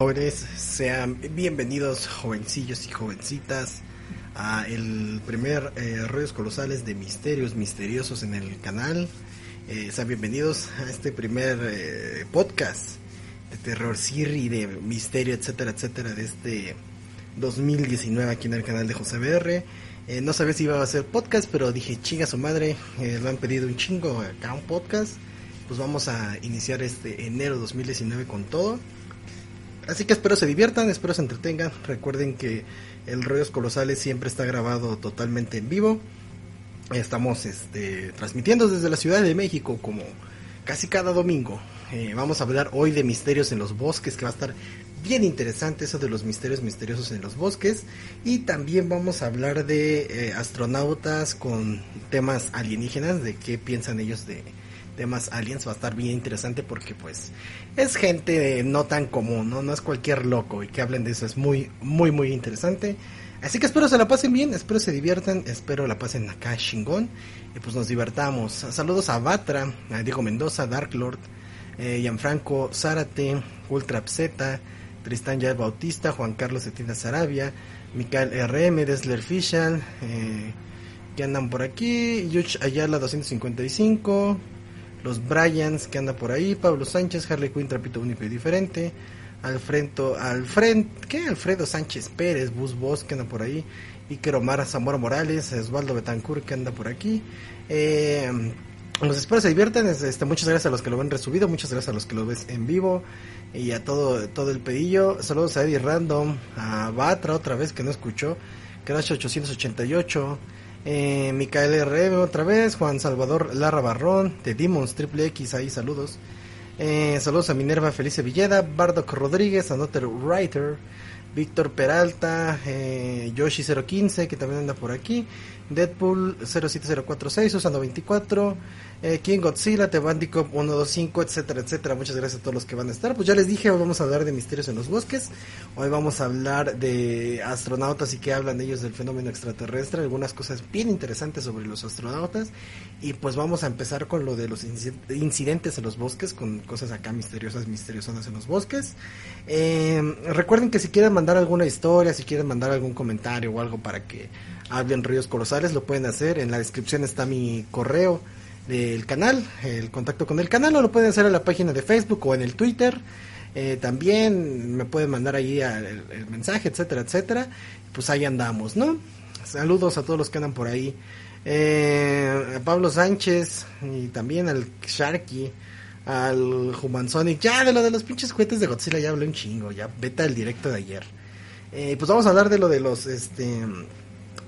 Jóvenes, sean bienvenidos jovencillos y jovencitas a el primer eh, Rollos Colosales de Misterios Misteriosos en el canal. Eh, sean bienvenidos a este primer eh, podcast de terror, sirri, de misterio, etcétera, etcétera, de este 2019 aquí en el canal de José BR. Eh, no sabía si iba a hacer podcast, pero dije, chinga su madre, lo han pedido un chingo acá un podcast. Pues vamos a iniciar este enero 2019 con todo. Así que espero se diviertan, espero se entretengan. Recuerden que el Rollos Colosales siempre está grabado totalmente en vivo. Estamos este, transmitiendo desde la Ciudad de México como casi cada domingo. Eh, vamos a hablar hoy de misterios en los bosques, que va a estar bien interesante eso de los misterios misteriosos en los bosques. Y también vamos a hablar de eh, astronautas con temas alienígenas, de qué piensan ellos de temas aliens. Va a estar bien interesante porque pues es gente no tan común, ¿no? No es cualquier loco y que hablen de eso. Es muy, muy, muy interesante. Así que espero se la pasen bien, espero se diviertan, espero la pasen acá chingón y pues nos divertamos. Saludos a Batra, a Diego Mendoza, Dark Lord, eh, Gianfranco Zárate, Ultra Z, Tristán Yael Bautista, Juan Carlos Etina Sarabia, Micael RM, Desler Fischel, eh, que andan por aquí, Yuch Ayala 255, los Bryans que anda por ahí, Pablo Sánchez, Harley Quinn, Trapito Único y Diferente, Alfredo, Alfred. Alfredo Sánchez Pérez, Bus Boss que anda por ahí, Iker Omar Zamora Morales, Osvaldo Betancourt que anda por aquí, eh, los espero se diviertan, este, muchas gracias a los que lo ven resubido, muchas gracias a los que lo ves en vivo y a todo, todo el pedillo, saludos a Eddie Random, a Batra otra vez que no escuchó, Crash 888, eh, Micael R otra vez, Juan Salvador Larra Barrón, de Demons Triple X, ahí saludos. Eh, saludos a Minerva Felice Villeda, Bardock Rodríguez, Another Writer, Víctor Peralta, eh, Yoshi015, que también anda por aquí, Deadpool 07046, Susano 24, eh, King Godzilla, Tebandicop 125, etcétera, etcétera. Muchas gracias a todos los que van a estar. Pues ya les dije, hoy vamos a hablar de misterios en los bosques. Hoy vamos a hablar de astronautas y que hablan ellos del fenómeno extraterrestre. Algunas cosas bien interesantes sobre los astronautas. Y pues vamos a empezar con lo de los incidentes en los bosques, con cosas acá misteriosas, misteriosas en los bosques. Eh, recuerden que si quieren mandar alguna historia, si quieren mandar algún comentario o algo para que hablen ríos colosales, lo pueden hacer. En la descripción está mi correo del canal, el contacto con el canal, o lo pueden hacer en la página de Facebook o en el Twitter. Eh, también me pueden mandar ahí el, mensaje, etcétera, etcétera. Pues ahí andamos, ¿no? Saludos a todos los que andan por ahí. Eh, a Pablo Sánchez y también al Sharky, al Human Sonic. Ya de lo de los pinches juguetes de Godzilla ya hablé un chingo, ya vete al directo de ayer. Eh, pues vamos a hablar de lo de los, este,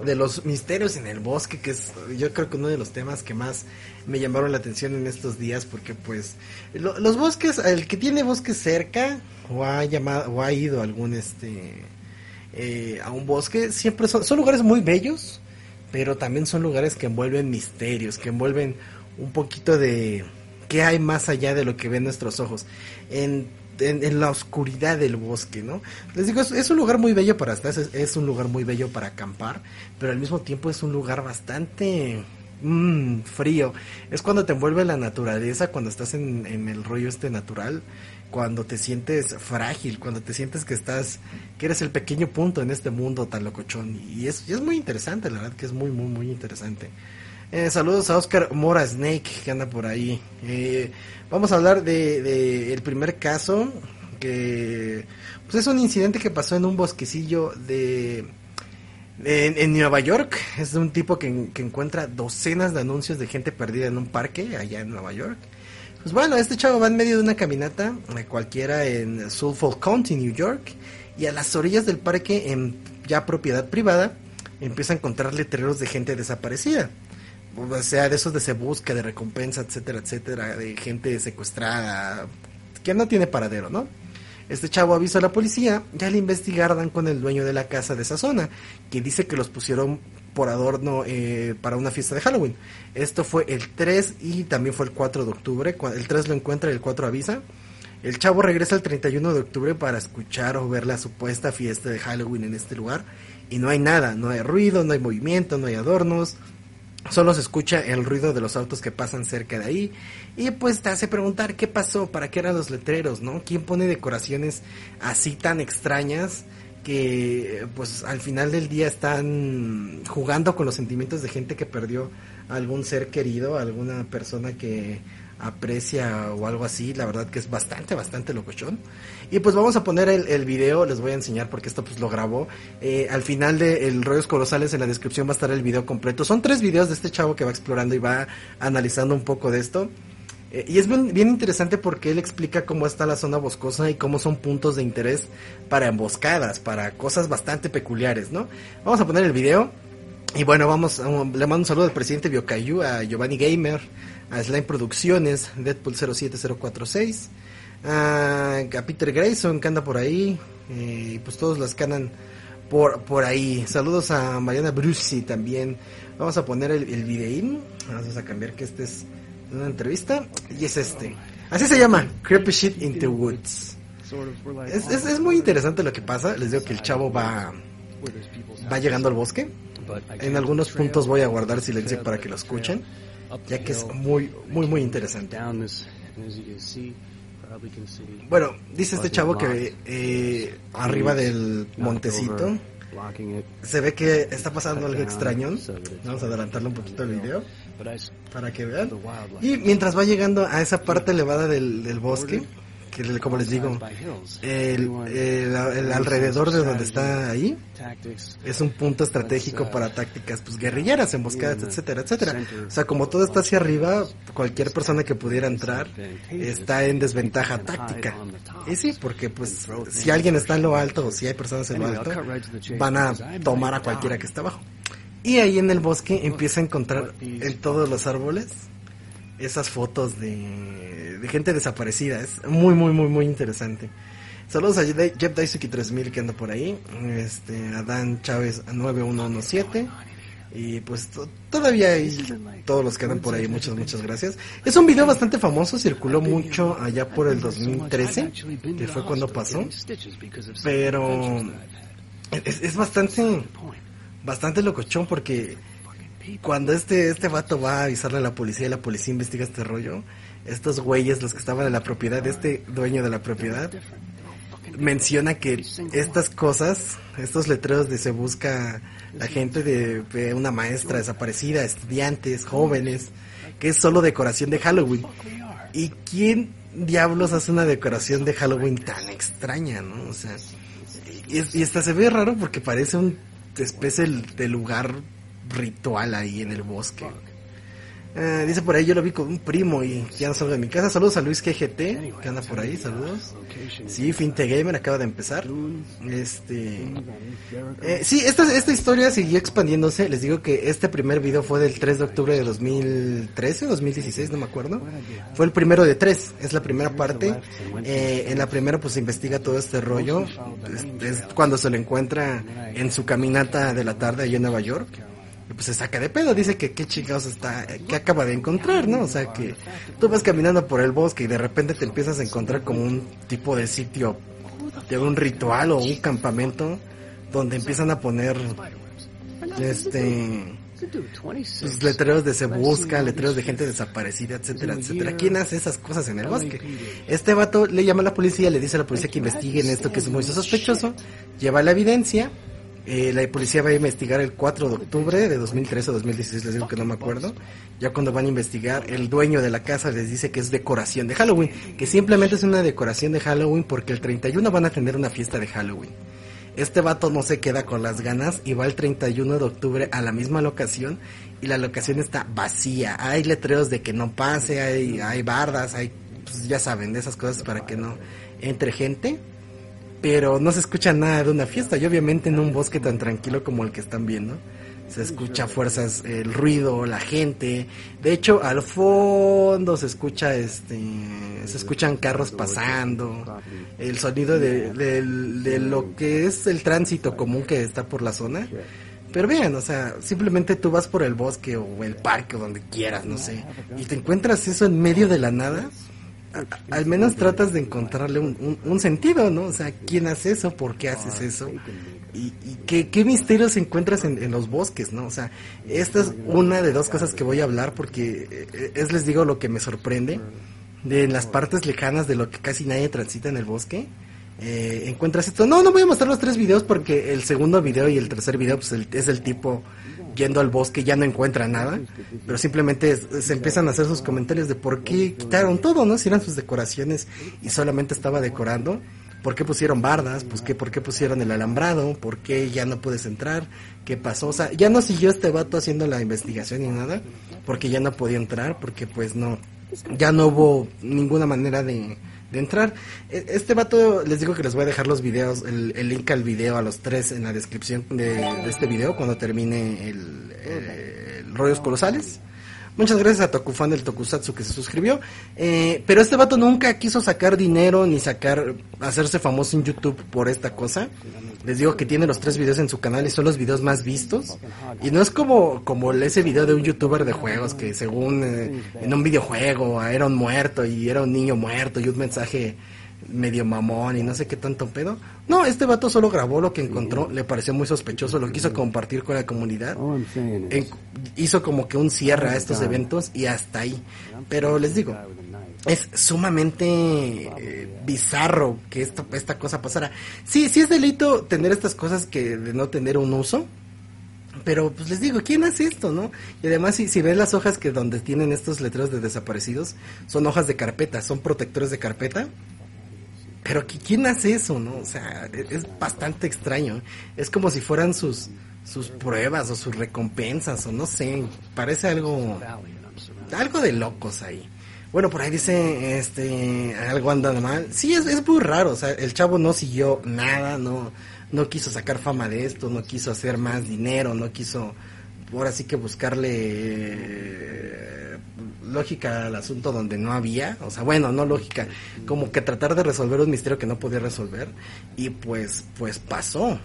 de los misterios en el bosque, que es yo creo que uno de los temas que más me llamaron la atención en estos días, porque pues los bosques, el que tiene bosques cerca o ha llamado o ha ido a algún este eh, a un bosque, siempre son, son lugares muy bellos, pero también son lugares que envuelven misterios, que envuelven un poquito de qué hay más allá de lo que ven nuestros ojos. En en, la oscuridad del bosque, ¿no? Les digo, es, un lugar muy bello para estar, es, un lugar muy bello para acampar, pero al mismo tiempo es un lugar bastante mmm, frío. Es cuando te envuelve la naturaleza, cuando estás en, el rollo este natural, cuando te sientes frágil, cuando te sientes que estás, que eres el pequeño punto en este mundo tan locochón. Y es, es muy interesante, la verdad que es muy, muy, muy interesante. Eh, saludos a Oscar Mora Snake que anda por ahí. Eh, vamos a hablar de, el primer caso que pues es un incidente que pasó en un bosquecillo de en, Nueva York. Es un tipo que, encuentra docenas de anuncios de gente perdida en un parque allá en Nueva York. Pues bueno, este chavo va en medio de una caminata eh, cualquiera en Suffolk County, New York, y a las orillas del parque, en ya propiedad privada, empieza a encontrar letreros de gente desaparecida o sea, de esos de se busca, de recompensa, etcétera, etcétera, de gente secuestrada, que no tiene paradero, ¿no? Este chavo avisa a la policía y al investigar dan con el dueño de la casa de esa zona, que dice que los pusieron por adorno eh, para una fiesta de Halloween. Esto fue el 3 y también fue el 4 de octubre. El 3 lo encuentra y el 4 avisa. El chavo regresa el 31 de octubre para escuchar o ver la supuesta fiesta de Halloween en este lugar. Y no hay nada, no hay ruido, no hay movimiento, no hay adornos. Solo se escucha el ruido de los autos que pasan cerca de ahí. Y pues te hace preguntar qué pasó, para qué eran los letreros, ¿no? ¿Quién pone decoraciones así tan extrañas? que pues al final del día están jugando con los sentimientos de gente que perdió algún ser querido, alguna persona que aprecia o algo así, la verdad que es bastante, bastante locochón. Y pues vamos a poner el, video, les voy a enseñar porque esto pues lo grabó. Eh, al final de El Rollos Colosales en la descripción va a estar el video completo. Son tres videos de este chavo que va explorando y va analizando un poco de esto. Eh, y es bien, interesante porque él explica cómo está la zona boscosa y cómo son puntos de interés para emboscadas, para cosas bastante peculiares, ¿no? Vamos a poner el video. Y bueno, vamos, le mando un saludo al presidente Biocayu, a Giovanni Gamer, a Slime Producciones, Deadpool 07046, a, Peter Grayson que anda por ahí, eh, pues todos los que andan por, por ahí. Saludos a Mariana Brusi también. Vamos a poner el, el videín. Vamos a cambiar que este es una entrevista y es este. Así se llama, Creepy Shit in the Woods. Es, es, es, muy interesante lo que pasa. Les digo que el chavo va, va llegando al bosque. En algunos puntos voy a guardar silencio para que lo escuchen, ya que es muy, muy, muy interesante. Bueno, dice este chavo que eh, arriba del montecito. se ve que está pasando algo extraño. Vamos a adelantarle un poquito el video para que vean. Y mientras va llegando a esa parte elevada del, del bosque, que como les digo, el, el, alrededor de donde está ahí es un punto estratégico para tácticas pues guerrilleras, emboscadas, etcétera, etcétera. O sea, como todo está hacia arriba, cualquier persona que pudiera entrar está en desventaja táctica. Y sí, porque pues si alguien está en lo alto o si hay personas en lo alto, van a tomar a cualquiera que está abajo. Y ahí en el bosque empieza a encontrar en todos los árboles esas fotos de, gente desaparecida. Es muy, muy, muy, muy interesante. Saludos a Jeff Daisuke 3000 que anda por ahí. Este, a Dan Chávez 9117. Y pues todavía hay todos los que andan por ahí. Muchas, muchas gracias. Es un video bastante famoso. Circuló mucho allá por el 2013. Que fue cuando pasó. Pero es, es bastante, bastante locochón porque cuando este, este vato va a avisarle a la policía y la policía investiga este rollo, estos güeyes, los que estaban en la propiedad, este dueño de la propiedad, menciona que estas cosas, estos letreros de se busca la gente de, una maestra desaparecida, estudiantes, jóvenes, que es solo decoración de Halloween. ¿Y quién diablos hace una decoración de Halloween tan extraña, no? O sea, y, y hasta se ve raro porque parece un especie de lugar ritual ahí en el bosque. Eh, dice por ahí, yo lo vi con un primo y ya no salgo de mi casa. Saludos a Luis GGT, que anda por ahí, saludos. Sí, Finte Gamer acaba de empezar. Este. Eh, sí, esta, esta historia siguió expandiéndose. Les digo que este primer video fue del 3 de octubre de 2013, 2016, no me acuerdo. Fue el primero de tres, es la primera parte. Eh, en la primera, pues se investiga todo este rollo. Es, cuando se lo encuentra en su caminata de la tarde allí en Nueva York pues se saca de pedo, dice que qué chingados está, que acaba de encontrar, ¿no? O sea que tú vas caminando por el bosque y de repente te empiezas a encontrar como un tipo de sitio, de un ritual o un campamento donde empiezan a poner este pues, letreros de se busca, letreros de gente desaparecida, etcétera, etcétera. ¿Quién hace esas cosas en el bosque? Este vato le llama a la policía, le dice a la policía que investiguen esto que es muy sospechoso, lleva la evidencia, eh, la policía va a investigar el 4 de octubre de 2013 o 2016, les digo que no me acuerdo. Ya cuando van a investigar, el dueño de la casa les dice que es decoración de Halloween, que simplemente es una decoración de Halloween porque el 31 van a tener una fiesta de Halloween. Este vato no se queda con las ganas y va el 31 de octubre a la misma locación y la locación está vacía. Hay letreros de que no pase, hay, hay bardas, hay, pues ya saben, de esas cosas para que no entre gente pero no se escucha nada de una fiesta y obviamente en un bosque tan tranquilo como el que están viendo se escucha fuerzas, el ruido, la gente. De hecho, al fondo se escucha este, se escuchan carros pasando, el sonido de, de, lo que es el tránsito común que está por la zona. Pero bien, o sea, simplemente tú vas por el bosque o el parque o donde quieras, no sé, y te encuentras eso en medio de la nada. Al menos tratas de encontrarle un, un, sentido, ¿no? O sea, ¿quién hace eso? ¿Por qué haces eso? y, qué, qué, misterios encuentras en, los bosques, ¿no? O sea, esta es una de dos cosas que voy a hablar porque eh, es, les digo, lo que me sorprende. De en las partes lejanas de lo que casi nadie transita en el bosque, eh, encuentras esto. No, no voy a mostrar los tres videos porque el segundo video y el tercer video pues es el tipo yendo al bosque ya no encuentra nada, pero simplemente se empiezan a hacer sus comentarios de por qué quitaron todo, ¿no? Si eran sus decoraciones y solamente estaba decorando. ¿Por qué pusieron bardas? Pues qué, ¿Por qué pusieron el alambrado? ¿Por qué ya no puedes entrar? ¿Qué pasó? O sea, ya no siguió este vato haciendo la investigación ni nada, porque ya no podía entrar, porque pues no, ya no hubo ninguna manera de, entrar. E, este vato, les digo que les voy a dejar los videos, el, link al video a los tres en la descripción de, este video cuando termine el, el Rollos Colosales. Muchas gracias a Tokufan del Tokusatsu que se suscribió. Eh, pero este vato nunca quiso sacar dinero ni sacar, hacerse famoso en YouTube por esta cosa. Les digo que tiene los tres videos en su canal y son los videos más vistos. Y no es como, como ese video de un youtuber de juegos que según eh, en un videojuego era un muerto y era un niño muerto y un mensaje medio mamón y no sé qué tanto pedo. No, este vato solo grabó lo que encontró, le pareció muy sospechoso, lo quiso compartir con la comunidad. hizo como que un cierre a estos eventos y hasta ahí. Pero les digo, es sumamente eh, bizarro que esto, esta cosa pasara. Sí, sí es delito tener estas cosas que de no tener un uso. Pero pues les digo, ¿quién hace esto, no? Y además si, si ven las hojas que donde tienen estos letreros de desaparecidos, son hojas de carpeta, son protectores de carpeta pero ¿quién hace eso, no? O sea, e-, es, bastante extraño. Es como si fueran sus, sus pruebas o sus recompensas o no sé. Parece algo, algo de locos ahí. Bueno, por ahí dice, este, algo anda mal. Sí, es, es muy raro. O sea, el chavo no siguió nada, no, no quiso sacar fama de esto, no quiso hacer más dinero, no quiso, ahora sí que buscarle lógica al asunto donde no había, o sea, bueno, no lógica, como que tratar de resolver un misterio que no podía resolver y pues pues pasó.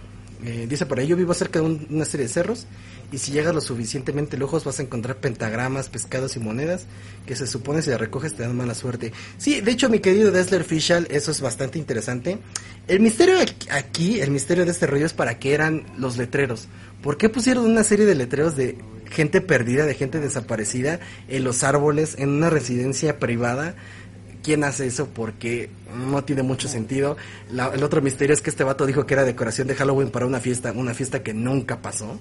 Eh, dice por ahí, yo vivo cerca de una serie de cerros y si llegas lo suficientemente lejos vas a encontrar pentagramas, pescados y monedas que se supone si las recoges te dan mala suerte. Sí, de hecho mi querido Dessler Fischl, eso es bastante interesante. El misterio aquí, el misterio de este rollo es para qué eran los letreros. ¿Por qué pusieron una serie de letreros de gente perdida, de gente desaparecida en los árboles, en una residencia privada. ¿Quién hace eso? Porque no tiene mucho sentido. el otro misterio es que este vato dijo que era decoración de Halloween para una fiesta, una fiesta que nunca pasó.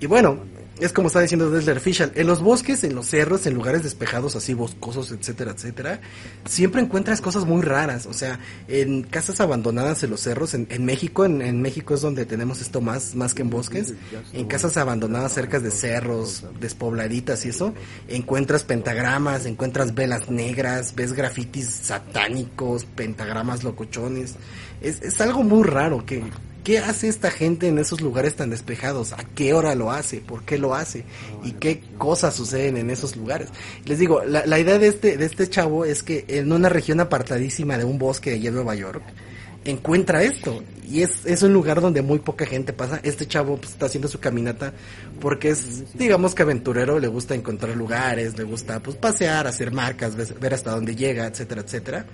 Y bueno, es como está diciendo Desler Fischl, en los bosques, en los cerros, en lugares despejados así boscosos, etcétera, etcétera, siempre encuentras cosas muy raras, o sea, en casas abandonadas en los cerros, en, México, en, México es donde tenemos esto más, más que en bosques, en casas abandonadas cerca de cerros, despobladitas y eso, encuentras pentagramas, encuentras velas negras, ves grafitis satánicos, pentagramas locochones, es, es algo muy raro que ¿Qué hace esta gente en esos lugares tan despejados? ¿A qué hora lo hace? ¿Por qué lo hace? ¿Y qué cosas suceden en esos lugares? Les digo, la, la idea de este, de este chavo es que en una región apartadísima de un bosque de Nueva York, encuentra esto. Y es, es un lugar donde muy poca gente pasa. Este chavo pues, está haciendo su caminata porque es, digamos que aventurero, le gusta encontrar lugares, le gusta pues pasear, hacer marcas, ver hasta dónde llega, etcétera, etcétera.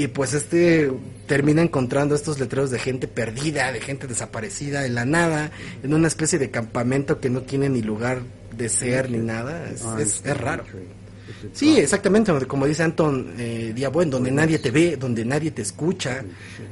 Y pues este termina encontrando estos letreros de gente perdida, de gente desaparecida en la nada, en una especie de campamento que no tiene ni lugar de ser ni nada. es, ah, es raro. Sí, exactamente, como dice Anton eh, Diabuen, donde nadie te ve, donde nadie te escucha.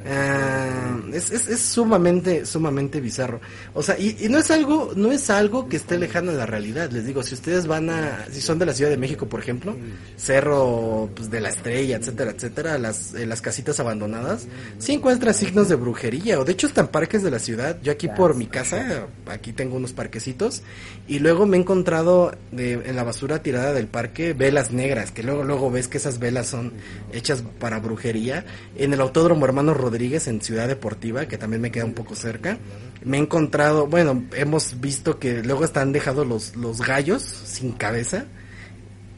Ah, es, es, es, sumamente, sumamente bizarro. O sea, y, no es algo, no es algo que esté lejano de la realidad. Les digo, si ustedes van a, si son de la Ciudad de México, por ejemplo, Cerro pues, de la Estrella, etcétera, etcétera, las, eh, las casitas abandonadas, sí encuentran signos de brujería. O de hecho están parques de la ciudad. Yo aquí por mi casa, aquí tengo unos parquecitos, y luego me he encontrado de, en la basura tirada del parque, velas negras, que luego luego ves que esas velas son hechas para brujería. En el Autódromo Hermano Rodríguez en Ciudad Deportiva, que también me queda un poco cerca, me he encontrado, bueno, hemos visto que luego están dejados los, los gallos sin cabeza.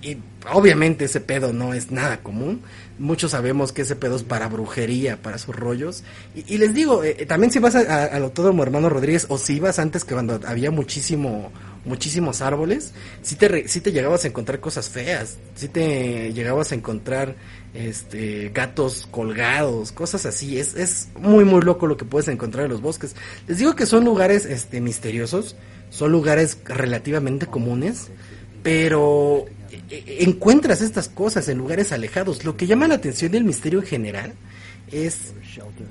Y obviamente ese pedo no es nada común. Muchos sabemos que ese pedo es para brujería, para sus rollos. Y, les digo, eh, también si vas al Autódromo Hermano Rodríguez o si ibas antes que cuando había muchísimo muchísimos árboles, si te, te llegabas a encontrar cosas feas, si te llegabas a encontrar este gatos colgados, cosas así, es, es muy muy loco lo que puedes encontrar en los bosques. Les digo que son lugares este misteriosos, son lugares relativamente comunes, pero e, e, encuentras estas cosas en lugares alejados. Lo que llama la atención del misterio en general es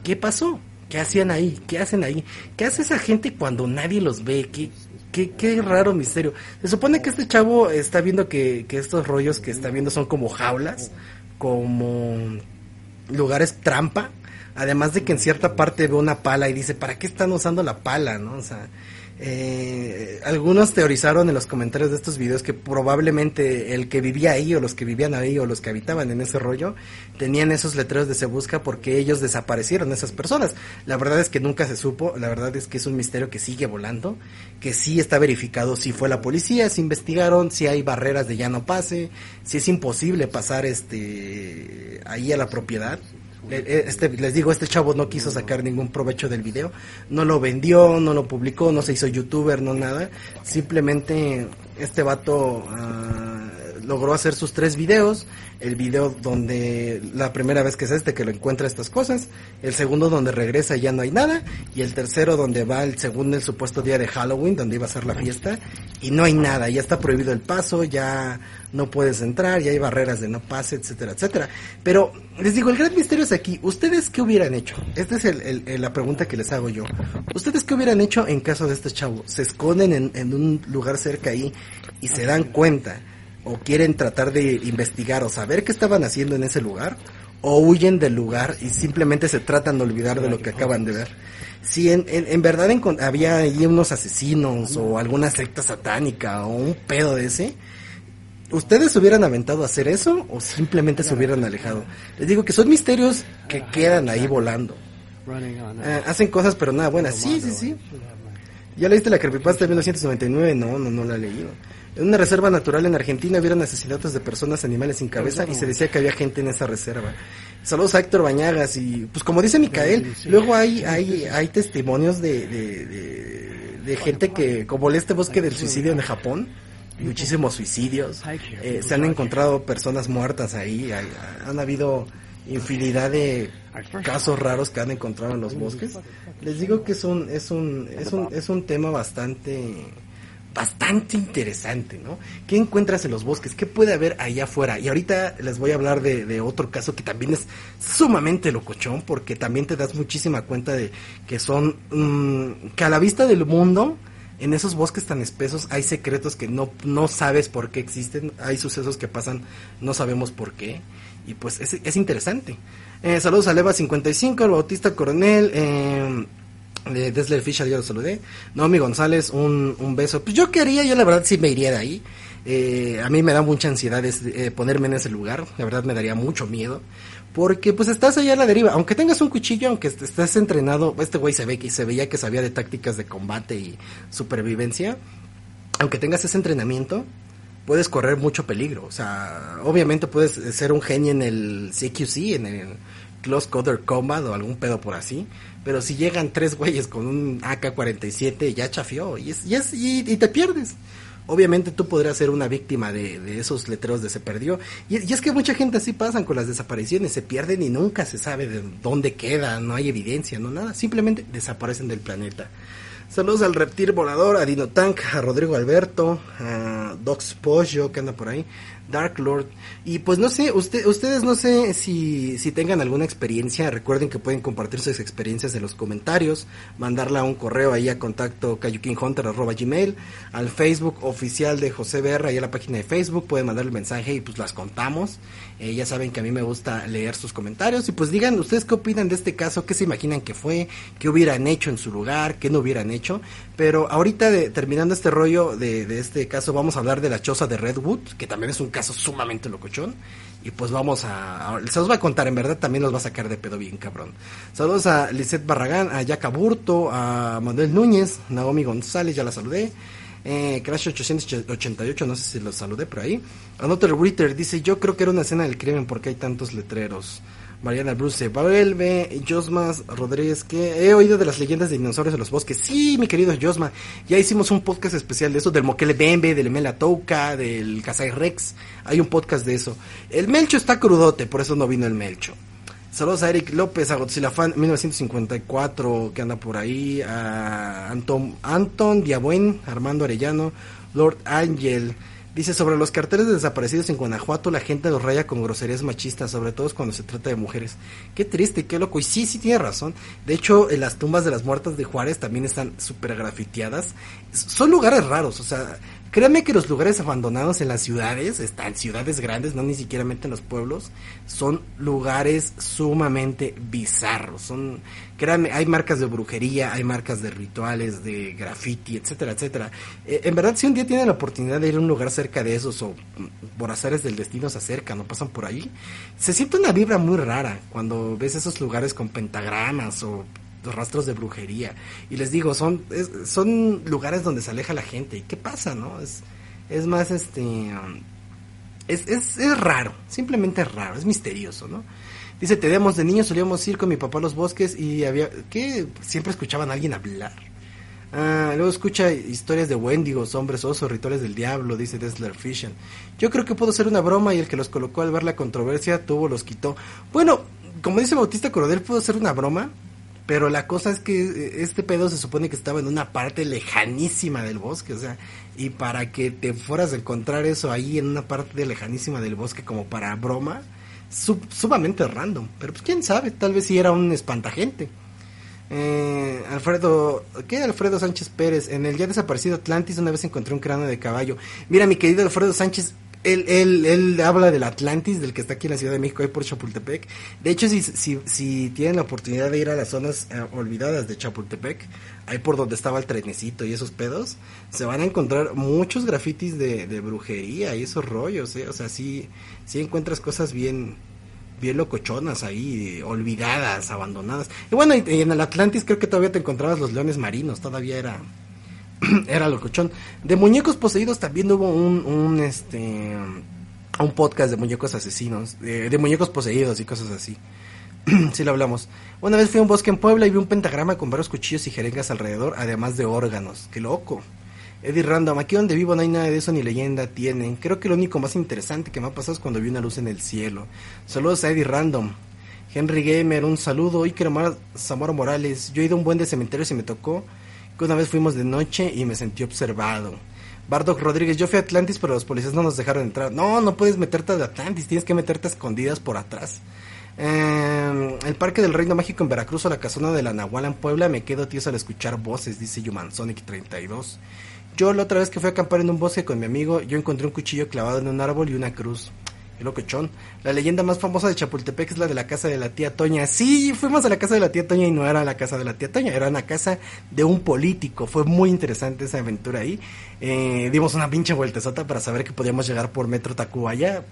¿qué pasó? ¿Qué hacían ahí? ¿Qué hacen ahí? ¿Qué hace esa gente cuando nadie los ve? ¿Qué, Qué, qué, raro misterio. Se supone que este chavo está viendo que, que, estos rollos que está viendo son como jaulas, como lugares trampa. Además de que en cierta parte ve una pala y dice, ¿para qué están usando la pala? ¿No? O sea, eh, algunos teorizaron en los comentarios de estos videos que probablemente el que vivía ahí o los que vivían ahí o los que habitaban en ese rollo tenían esos letreros de se busca porque ellos desaparecieron esas personas. La verdad es que nunca se supo, la verdad es que es un misterio que sigue volando, que sí está verificado si fue la policía, si investigaron, si hay barreras de ya no pase, si es imposible pasar este ahí a la propiedad este, les digo, este chavo no quiso sacar ningún provecho del video, no lo vendió, no lo publicó, no se hizo youtuber, no nada, simplemente este vato uh, logró hacer sus tres videos, el video donde la primera vez que es este que lo encuentra estas cosas, el segundo donde regresa y ya no hay nada, y el tercero donde va el segundo el supuesto día de Halloween, donde iba a ser la fiesta, y no hay nada, ya está prohibido el paso, ya no puedes entrar, ya hay barreras de no pase, etcétera, etcétera. Pero les digo, el gran misterio es aquí, ¿ustedes qué hubieran hecho? Esta es el, la pregunta que les hago yo. ¿Ustedes qué hubieran hecho en caso de este chavo? ¿Se esconden en, en un lugar cerca ahí y se dan cuenta? O quieren tratar de investigar o saber qué estaban haciendo en ese lugar, o huyen del lugar y simplemente se tratan de olvidar de lo que acaban de ver. Si en, en, verdad había ahí unos asesinos o alguna secta satánica o un pedo de ese, ¿ustedes hubieran aventado a hacer eso o simplemente se hubieran alejado? Les digo que son misterios que quedan ahí volando. Ah, hacen cosas pero nada buenas. Sí, sí, sí. ¿Ya leíste la creepypasta de 1999? No, no, no la he leído. En una reserva natural en Argentina hubieron asesinatos de personas, animales sin cabeza y se decía que había gente en esa reserva. Saludos a Héctor Bañagas y pues como dice Micael, luego hay hay hay testimonios de, de, gente que como este bosque del suicidio en Japón, muchísimos suicidios, eh, se han encontrado personas muertas ahí, han habido infinidad de casos raros que han encontrado en los bosques. Les digo que es un es un es un es un tema bastante bastante interesante, ¿no? ¿Qué encuentras en los bosques? ¿Qué puede haber allá afuera? Y ahorita les voy a hablar de, otro caso que también es sumamente locochón, porque también te das muchísima cuenta de que son, mm, que a la vista del mundo, en esos bosques tan espesos hay secretos que no, no sabes por qué existen, hay sucesos que pasan, no sabemos por qué, y pues es, es interesante. Eh, saludos a Leva55, el Bautista Coronel, eh, de Desler Fisher ya lo saludé. Nomi González, un, un beso. Pues yo quería, yo la verdad sí me iría de ahí. Eh, a mí me da mucha ansiedad eh, ponerme en ese lugar. La verdad me daría mucho miedo. Porque pues estás allá a la deriva. Aunque tengas un cuchillo, aunque estés entrenado, este güey se ve que se veía que sabía de tácticas de combate y supervivencia. Aunque tengas ese entrenamiento, puedes correr mucho peligro. O sea, obviamente puedes ser un genio en el CQC, en el Close Quarter Combat o algún pedo por así pero si llegan tres güeyes con un AK-47, ya chafió y, es, y, y, te pierdes. Obviamente tú podrías ser una víctima de, esos letreros de se perdió. Y, es que mucha gente así pasan con las desapariciones, se pierden y nunca se sabe de dónde quedan, no hay evidencia, no nada, simplemente desaparecen del planeta. Saludos al reptil volador, a Dino Tank, a Rodrigo Alberto, a Docs Pollo que anda por ahí. Dark Lord. Y pues no sé, usted, ustedes no sé si, si tengan alguna experiencia. Recuerden que pueden compartir sus experiencias en los comentarios, mandarla a un correo ahí a contacto gmail al Facebook oficial de José Berra, ahí a la página de Facebook, pueden mandar el mensaje y pues las contamos. Eh, ya saben que a mí me gusta leer sus comentarios y pues digan ustedes qué opinan de este caso, qué se imaginan que fue, qué hubieran hecho en su lugar, qué no hubieran hecho. Pero ahorita, de, terminando este rollo de, este caso, vamos a hablar de la choza de Redwood, que también es un caso sumamente locochón. Y pues vamos a, se los va a contar, en verdad también los va a sacar de pedo bien cabrón. Saludos a Lisette Barragán, a Jaca Burto, a Manuel Núñez, Naomi González, ya la saludé. Eh, Crash 888, no sé si los saludé por ahí. Another Ritter dice, yo creo que era una escena del crimen porque hay tantos letreros. Mariana Bruce vuelve, Josmas Rodríguez, que he oído de las leyendas de dinosaurios de los bosques. Sí, mi querido Josma, ya hicimos un podcast especial de eso, del Moquele Bembe, del Mela Touca, del Casai Rex. Hay un podcast de eso. El Melcho está crudote, por eso no vino el Melcho. Saludos a Eric López, a Godzilla Fan 1954, que anda por ahí, a Anton, Anton Diabuen, Armando Arellano, Lord Angel, Dice, sobre los carteles de desaparecidos en Guanajuato, la gente los raya con groserías machistas, sobre todo cuando se trata de mujeres. Qué triste, qué loco. Y sí, sí tiene razón. De hecho, en las tumbas de las muertas de Juárez también están súper grafiteadas. Son lugares raros, o sea, Créanme que los lugares abandonados en las ciudades, están ciudades grandes, no ni siquiera en los pueblos, son lugares sumamente bizarros. Son, créanme, hay marcas de brujería, hay marcas de rituales, de graffiti, etcétera, etcétera. Eh, en verdad, si un día tienen la oportunidad de ir a un lugar cerca de esos o por azares del destino se acercan o pasan por ahí, se siente una vibra muy rara cuando ves esos lugares con pentagramas o los rastros de brujería. Y les digo, son, son lugares donde se aleja la gente. ¿Y qué pasa, no? Es, es más, este... Um, es, es, es raro, simplemente es raro, es misterioso, ¿no? Dice, tenemos de niños solíamos ir con mi papá a los bosques y había... que Siempre escuchaban a alguien hablar. Ah, luego escucha historias de Wendigos, hombres osos, rituales del diablo, dice Desler Fisher. Yo creo que pudo ser una broma y el que los colocó al ver la controversia tuvo, los quitó. Bueno, como dice Bautista Corodel, pudo ser una broma, pero la cosa es que eh, este pedo se supone que estaba en una parte lejanísima del bosque, o sea, y para que te fueras a encontrar eso ahí en una parte lejanísima del bosque como para broma, sumamente random. Pero pues quién sabe, tal vez si era un espantagente. Eh, Alfredo, ¿qué? Alfredo Sánchez Pérez, en el ya desaparecido Atlantis una vez encontré un cráneo de caballo. Mira, mi querido Alfredo Sánchez, él, él, él habla del Atlantis, del que está aquí en la Ciudad de México, ahí por Chapultepec. De hecho, si, si, si tienen la oportunidad de ir a las zonas eh, olvidadas de Chapultepec, ahí por donde estaba el trenecito y esos pedos, se van a encontrar muchos grafitis de, de brujería y esos rollos, ¿eh? O sea, sí, sí encuentras cosas bien, bien locochonas ahí, olvidadas, abandonadas. Y bueno, en el Atlantis creo que todavía te encontrabas los leones marinos, todavía era era locochón. De muñecos poseídos también hubo un, un este un podcast de muñecos asesinos, de, muñecos poseídos y cosas así. sí lo hablamos. Una vez fui a un bosque en Puebla y vi un pentagrama con varios cuchillos y jeringas alrededor, además de órganos. ¡Qué loco! Eddie Random, aquí donde vivo no hay nada de eso ni leyenda tienen. Creo que lo único más interesante que me ha pasado es cuando vi una luz en el cielo. Saludos a Eddie Random. Henry Gamer, un saludo. Iker Zamora Morales. Yo he ido a un buen de cementerios y me tocó una vez fuimos de noche y me sentí observado. Bardock Rodríguez, yo fui a Atlantis, pero los policías no nos dejaron entrar. No, no puedes meterte a Atlantis, tienes que meterte a escondidas por atrás. Eh, el Parque del Reino Mágico en Veracruz o la casona de la Nahuala en Puebla, me quedo tío al escuchar voces, dice Sonic 32. Yo la otra vez que fui a acampar en un bosque con mi amigo, yo encontré un cuchillo clavado en un árbol y una cruz locochón. La leyenda más famosa de Chapultepec es la de la casa de la tía Toña. Sí, fuimos a la casa de la tía Toña y no era la casa de la tía Toña, era una casa de un político. Fue muy interesante esa aventura ahí. Eh, dimos una pinche vueltezota para saber que podíamos llegar por Metro Tacubaya.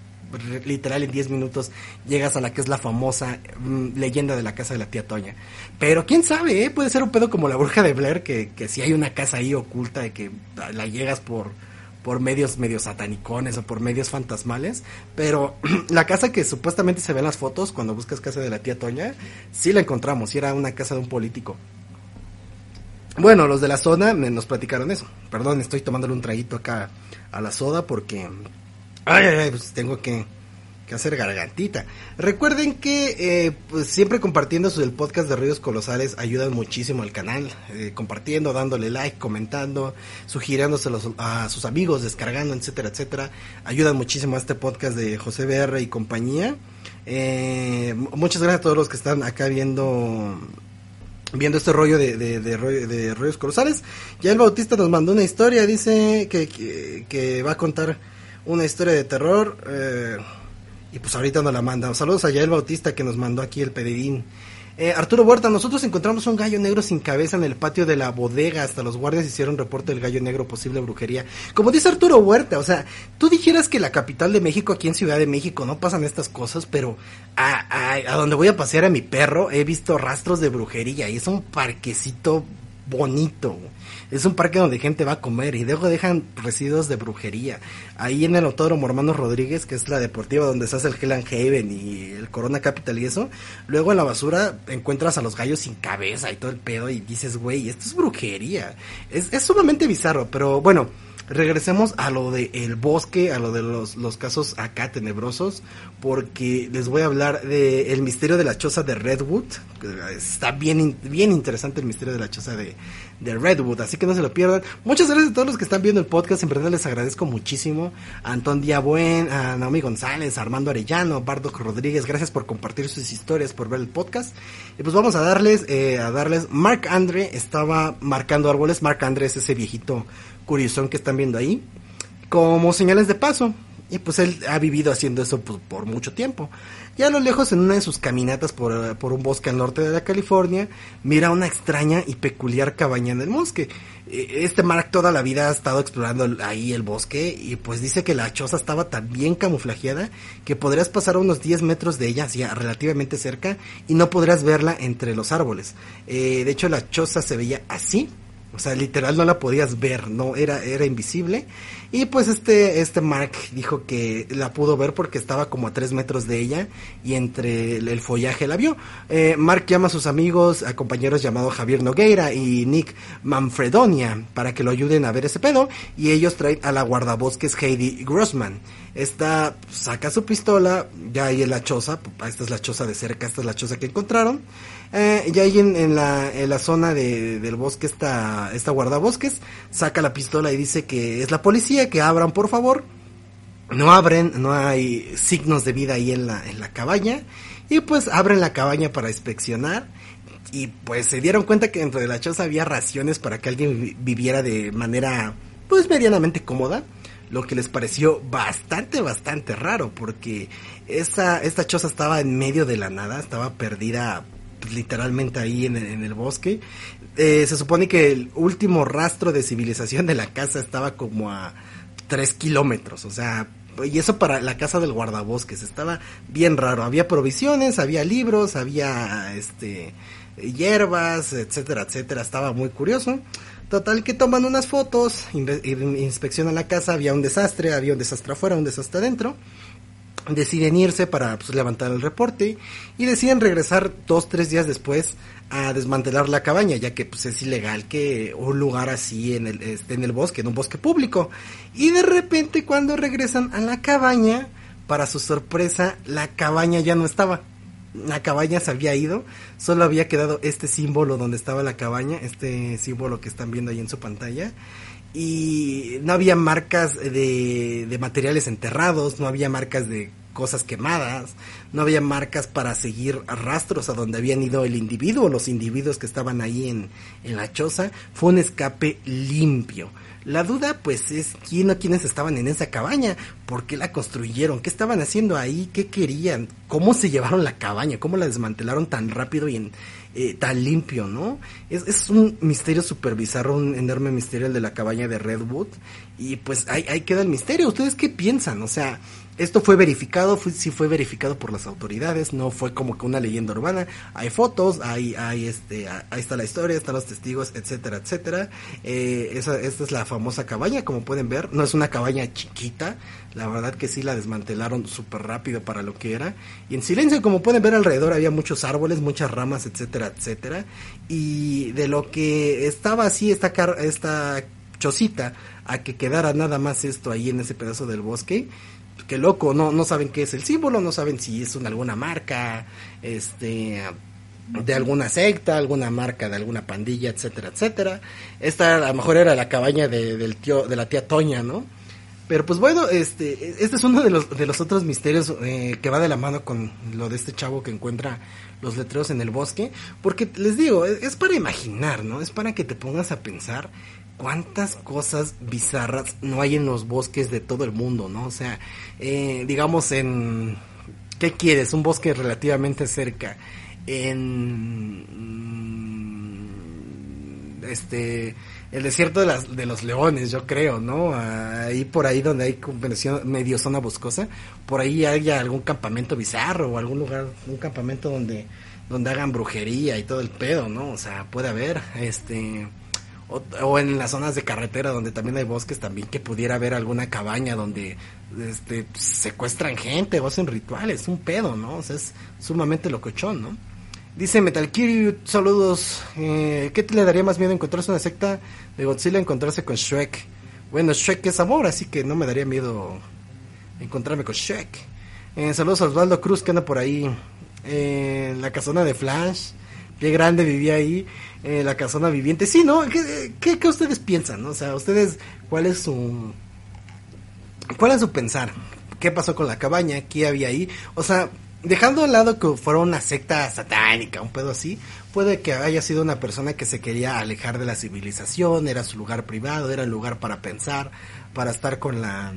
Literal en 10 minutos llegas a la que es la famosa mm, leyenda de la casa de la tía Toña. Pero quién sabe, ¿eh? puede ser un pedo como la bruja de Blair, que, que si hay una casa ahí oculta de que la llegas por por medios medio satanicones o por medios fantasmales, pero la casa que supuestamente se ve en las fotos cuando buscas casa de la tía Toña, sí la encontramos, y era una casa de un político. Bueno, los de la zona nos platicaron eso. Perdón, estoy tomándole un traguito acá a la soda porque ay, ay, ay pues tengo que que hacer gargantita. Recuerden que eh, pues siempre compartiendo el podcast de Ríos Colosales ayudan muchísimo al canal, eh, compartiendo, dándole like, comentando, sugiriéndose a sus amigos, descargando, etcétera, etcétera. Ayudan muchísimo a este podcast de José BR y compañía. Eh, muchas gracias a todos los que están acá viendo viendo este rollo de, de, rollos colosales. Ya el Bautista nos mandó una historia, dice que, que, que va a contar una historia de terror. Eh, y pues ahorita nos la manda. Saludos a Yael Bautista que nos mandó aquí el pedidín. Eh, Arturo Huerta, nosotros encontramos un gallo negro sin cabeza en el patio de la bodega. Hasta los guardias hicieron reporte del gallo negro, posible brujería. Como dice Arturo Huerta, o sea, tú dijeras que la capital de México, aquí en Ciudad de México, no pasan estas cosas, pero a, a donde voy a pasear a mi perro he visto rastros de brujería y es un parquecito bonito. Es un parque donde gente va a comer y luego dejan residuos de brujería. Ahí en el Autódromo Hermanos Rodríguez, que es la deportiva donde se hace el Hell and Haven y el Corona Capital y eso, luego en la basura encuentras a los gallos sin cabeza y todo el pedo y dices, güey, esto es brujería. Es, es sumamente bizarro, pero bueno, regresemos a lo de el bosque, a lo de los, los casos acá tenebrosos, porque les voy a hablar de el misterio de la choza de Redwood. Está bien, bien interesante el misterio de la choza de, de Redwood, así que no se lo pierdan. Muchas gracias a todos los que están viendo el podcast, en verdad les agradezco muchísimo. A Antón Diabuen, a Naomi González, a Armando Arellano, Bardock Rodríguez, gracias por compartir sus historias, por ver el podcast. Y pues vamos a darles, eh, a darles, Mark Andre estaba marcando árboles, Mark Andre es ese viejito curiosón que están viendo ahí, como señales de paso. Y pues él ha vivido haciendo eso por mucho tiempo. Y a lo lejos, en una de sus caminatas por, un bosque al norte de la California, mira una extraña y peculiar cabaña en el bosque. E, este Mark toda la vida ha estado explorando ahí el bosque y pues dice que la choza estaba tan bien camuflajeada que podrías pasar unos 10 metros de ella, hacia relativamente cerca, y no podrías verla entre los árboles. Eh, de hecho, la choza se veía así, o sea, literal no la podías ver, no era era invisible. Y pues este este Mark dijo que la pudo ver porque estaba como a tres metros de ella y entre el, follaje la vio. Eh, Mark llama a sus amigos, a compañeros llamados Javier Nogueira y Nick Manfredonia para que lo ayuden a ver ese pedo y ellos traen a la guardabosques Heidi Grossman. Esta saca su pistola, ya ahí en la choza, esta es la choza de cerca, esta es la choza que encontraron. Eh, y ahí en, la, en la zona de, del bosque está, esta guardabosques, saca la pistola y dice que es la policía, que abran por favor. No abren, no hay signos de vida ahí en la, en la cabaña. Y pues abren la cabaña para inspeccionar. Y pues se dieron cuenta que dentro de la choza había raciones para que alguien viviera de manera pues medianamente cómoda lo que les pareció bastante, bastante raro, porque esta, esta choza estaba en medio de la nada, estaba perdida pues, literalmente ahí en el, bosque. Eh, se supone que el último rastro de civilización de la casa estaba como a tres kilómetros, o sea, y eso para la casa del guardabosques, estaba bien raro, había provisiones, había libros, había este hierbas, etcétera, etcétera, estaba muy curioso. Total que toman unas fotos, inspeccionan la casa, había un desastre, había un desastre afuera, un desastre adentro deciden irse para pues, levantar el reporte y deciden regresar dos, tres días después a desmantelar la cabaña, ya que pues es ilegal que un lugar así en el, esté en el bosque, en un bosque público. Y de repente cuando regresan a la cabaña, para su sorpresa, la cabaña ya no estaba. La cabaña se había ido, solo había quedado este símbolo donde estaba la cabaña, este símbolo que están viendo ahí en su pantalla y no había marcas de, de, materiales enterrados, no había marcas de cosas quemadas, no había marcas para seguir rastros a donde habían ido el individuo, los individuos que estaban ahí en, en la choza, fue un escape limpio. La duda pues es quién o quiénes estaban en esa cabaña, por qué la construyeron, qué estaban haciendo ahí, qué querían, cómo se llevaron la cabaña, cómo la desmantelaron tan rápido y en, eh, tan limpio, ¿no? Es, un misterio súper un enorme misterio el de la cabaña de Redwood. Y pues ahí queda el misterio. ¿Ustedes qué piensan? O sea, esto fue verificado, fue, sí fue verificado por las autoridades, no fue como que una leyenda urbana. Hay fotos, hay, hay este, ahí está la historia, están los testigos, etcétera, etcétera. Eh, esa, esta es la famosa cabaña, como pueden ver, no es una cabaña chiquita, la verdad que sí la desmantelaron súper rápido para lo que era. Y en silencio, como pueden ver alrededor, había muchos árboles, muchas ramas, etcétera, etcétera. Y de lo que estaba así, esta, esta chocita, a que quedara nada más esto ahí en ese pedazo del bosque, qué loco, no, no saben qué es el símbolo, no saben si es una, alguna marca, este, de alguna secta, alguna marca de alguna pandilla, etcétera, etcétera. Esta a lo mejor era la cabaña de, del tío, de la tía Toña, ¿no? Pero pues bueno, este, este es uno de los, de los otros misterios eh, que va de la mano con lo de este chavo que encuentra los letreros en el bosque, porque les digo, es para imaginar, ¿no? Es para que te pongas a pensar cuántas cosas bizarras no hay en los bosques de todo el mundo, ¿no? O sea, eh, digamos en... ¿Qué quieres? Un bosque relativamente cerca. en mm, este el desierto de, las, de los leones, yo creo, ¿no? Ahí por ahí donde hay medio zona boscosa, por ahí haya algún campamento bizarro o algún lugar, un campamento donde donde hagan brujería y todo el pedo, ¿no? O sea, puede haber, este, o, en las zonas de carretera donde también hay bosques también que pudiera haber alguna cabaña donde este secuestran gente o hacen rituales, un pedo, ¿no? O sea, es sumamente locochón, ¿no? Dice Metal saludos. Eh, ¿Qué te le daría más miedo encontrarse una secta de Godzilla encontrarse con Shrek? Bueno, Shrek es amor, así que no me daría miedo encontrarme con Shrek. Eh, saludos a Osvaldo Cruz que anda por ahí. Eh, la casona de Flash. Qué grande vivía ahí. Eh, la casona viviente. Sí, ¿no? ¿Qué, qué, ustedes piensan? O sea, ustedes, ¿cuál es su... ¿Cuál es su pensar? ¿Qué pasó con la cabaña? ¿Qué había ahí? O sea, dejando al lado que fuera una secta satánica, un pedo así, puede que haya sido una persona que se quería alejar de la civilización, era su lugar privado, era el lugar para pensar, para estar con la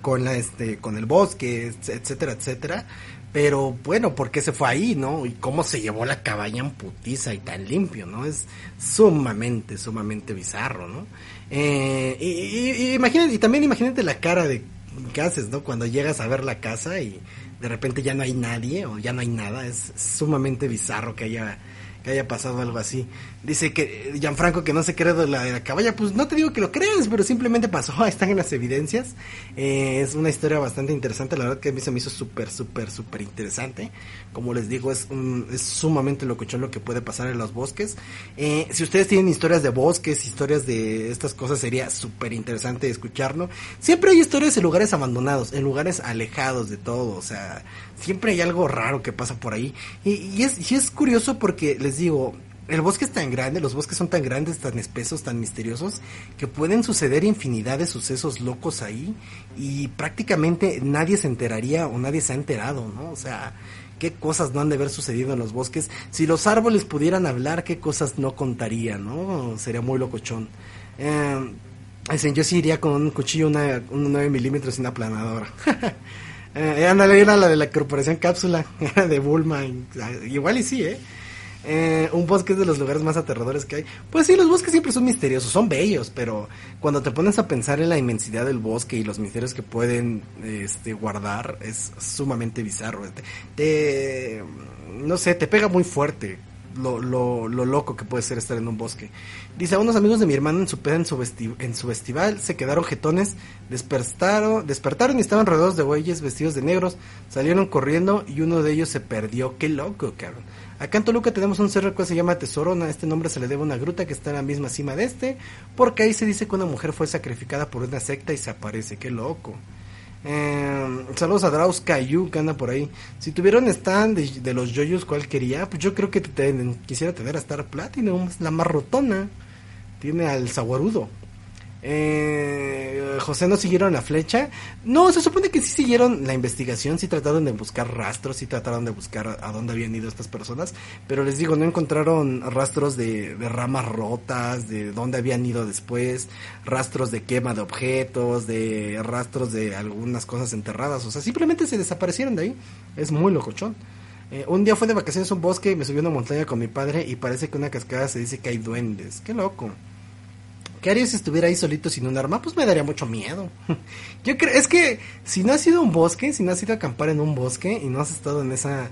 con la este con el bosque, etcétera, etcétera. Pero bueno, ¿por qué se fue ahí, no? Y cómo se llevó la cabaña en putiza y tan limpio, ¿no? Es sumamente, sumamente bizarro, ¿no? Eh, y, y, y también imagínate la cara de que haces, ¿no? Cuando llegas a ver la casa y de repente ya no hay nadie o ya no hay nada. Es sumamente bizarro que haya que haya pasado algo así. Dice que Gianfranco que no se cree de la, de la caballa, pues no te digo que lo creas, pero simplemente pasó, están en las evidencias. Eh, es una historia bastante interesante, la verdad que a mí se me hizo súper, súper, súper interesante. Como les digo, es, un, es sumamente locochón lo que puede pasar en los bosques. Eh, si ustedes tienen historias de bosques, historias de estas cosas, sería súper interesante escucharlo. Siempre hay historias en lugares abandonados, en lugares alejados de todo, o sea, siempre hay algo raro que pasa por ahí. Y, y es, y es curioso porque les digo, el bosque es tan grande, los bosques son tan grandes, tan espesos, tan misteriosos, que pueden suceder infinidad de sucesos locos ahí y prácticamente nadie se enteraría o nadie se ha enterado, ¿no? O sea, qué cosas no han de haber sucedido en los bosques. Si los árboles pudieran hablar, qué cosas no contarían, ¿no? Sería muy locochón. Eh, yo sí iría con un cuchillo, una, un 9 milímetros y una aplanadora. eh, era la de la corporación cápsula de Bulma. Igual y sí, ¿eh? Eh, un bosque es de los lugares más aterradores que hay. Pues sí, los bosques siempre son misteriosos, son bellos, pero cuando te pones a pensar en la inmensidad del bosque y los misterios que pueden este, guardar, es sumamente bizarro. Te, no sé, te pega muy fuerte lo, lo, lo, loco que puede ser estar en un bosque. Dice, a unos amigos de mi hermano en su peda en su, en su festival se quedaron jetones, despertaron, despertaron y estaban rodeados de güeyes vestidos de negros, salieron corriendo y uno de ellos se perdió. Qué loco, cabrón. Acá en Toluca tenemos un cerro que se llama Tesorona. Este nombre se le debe a una gruta que está en la misma cima de este, porque ahí se dice que una mujer fue sacrificada por una secta y se aparece. Qué loco. Eh, saludos a Draus Cayu que anda por ahí. Si tuviera un stand de, los yoyos, ¿cuál quería? Pues yo creo que quisiera tener a Star Platinum, la más rotona. Tiene al Zaguarudo. Eh, José no siguieron la flecha. No, se supone que sí siguieron la investigación, sí trataron de buscar rastros, sí trataron de buscar a dónde habían ido estas personas, pero les digo, no encontraron rastros de, ramas rotas, de dónde habían ido después, rastros de quema de objetos, de rastros de algunas cosas enterradas, o sea, simplemente se desaparecieron de ahí. Es muy locochón. Eh, un día fue de vacaciones a un bosque y me subí a una montaña con mi padre y parece que una cascada se dice que hay duendes. Qué loco. ¿Qué haría si estuviera ahí solito sin un arma? Pues me daría mucho miedo. Yo creo, es que si no has ido a un bosque, si no has ido a acampar en un bosque y no has estado en esa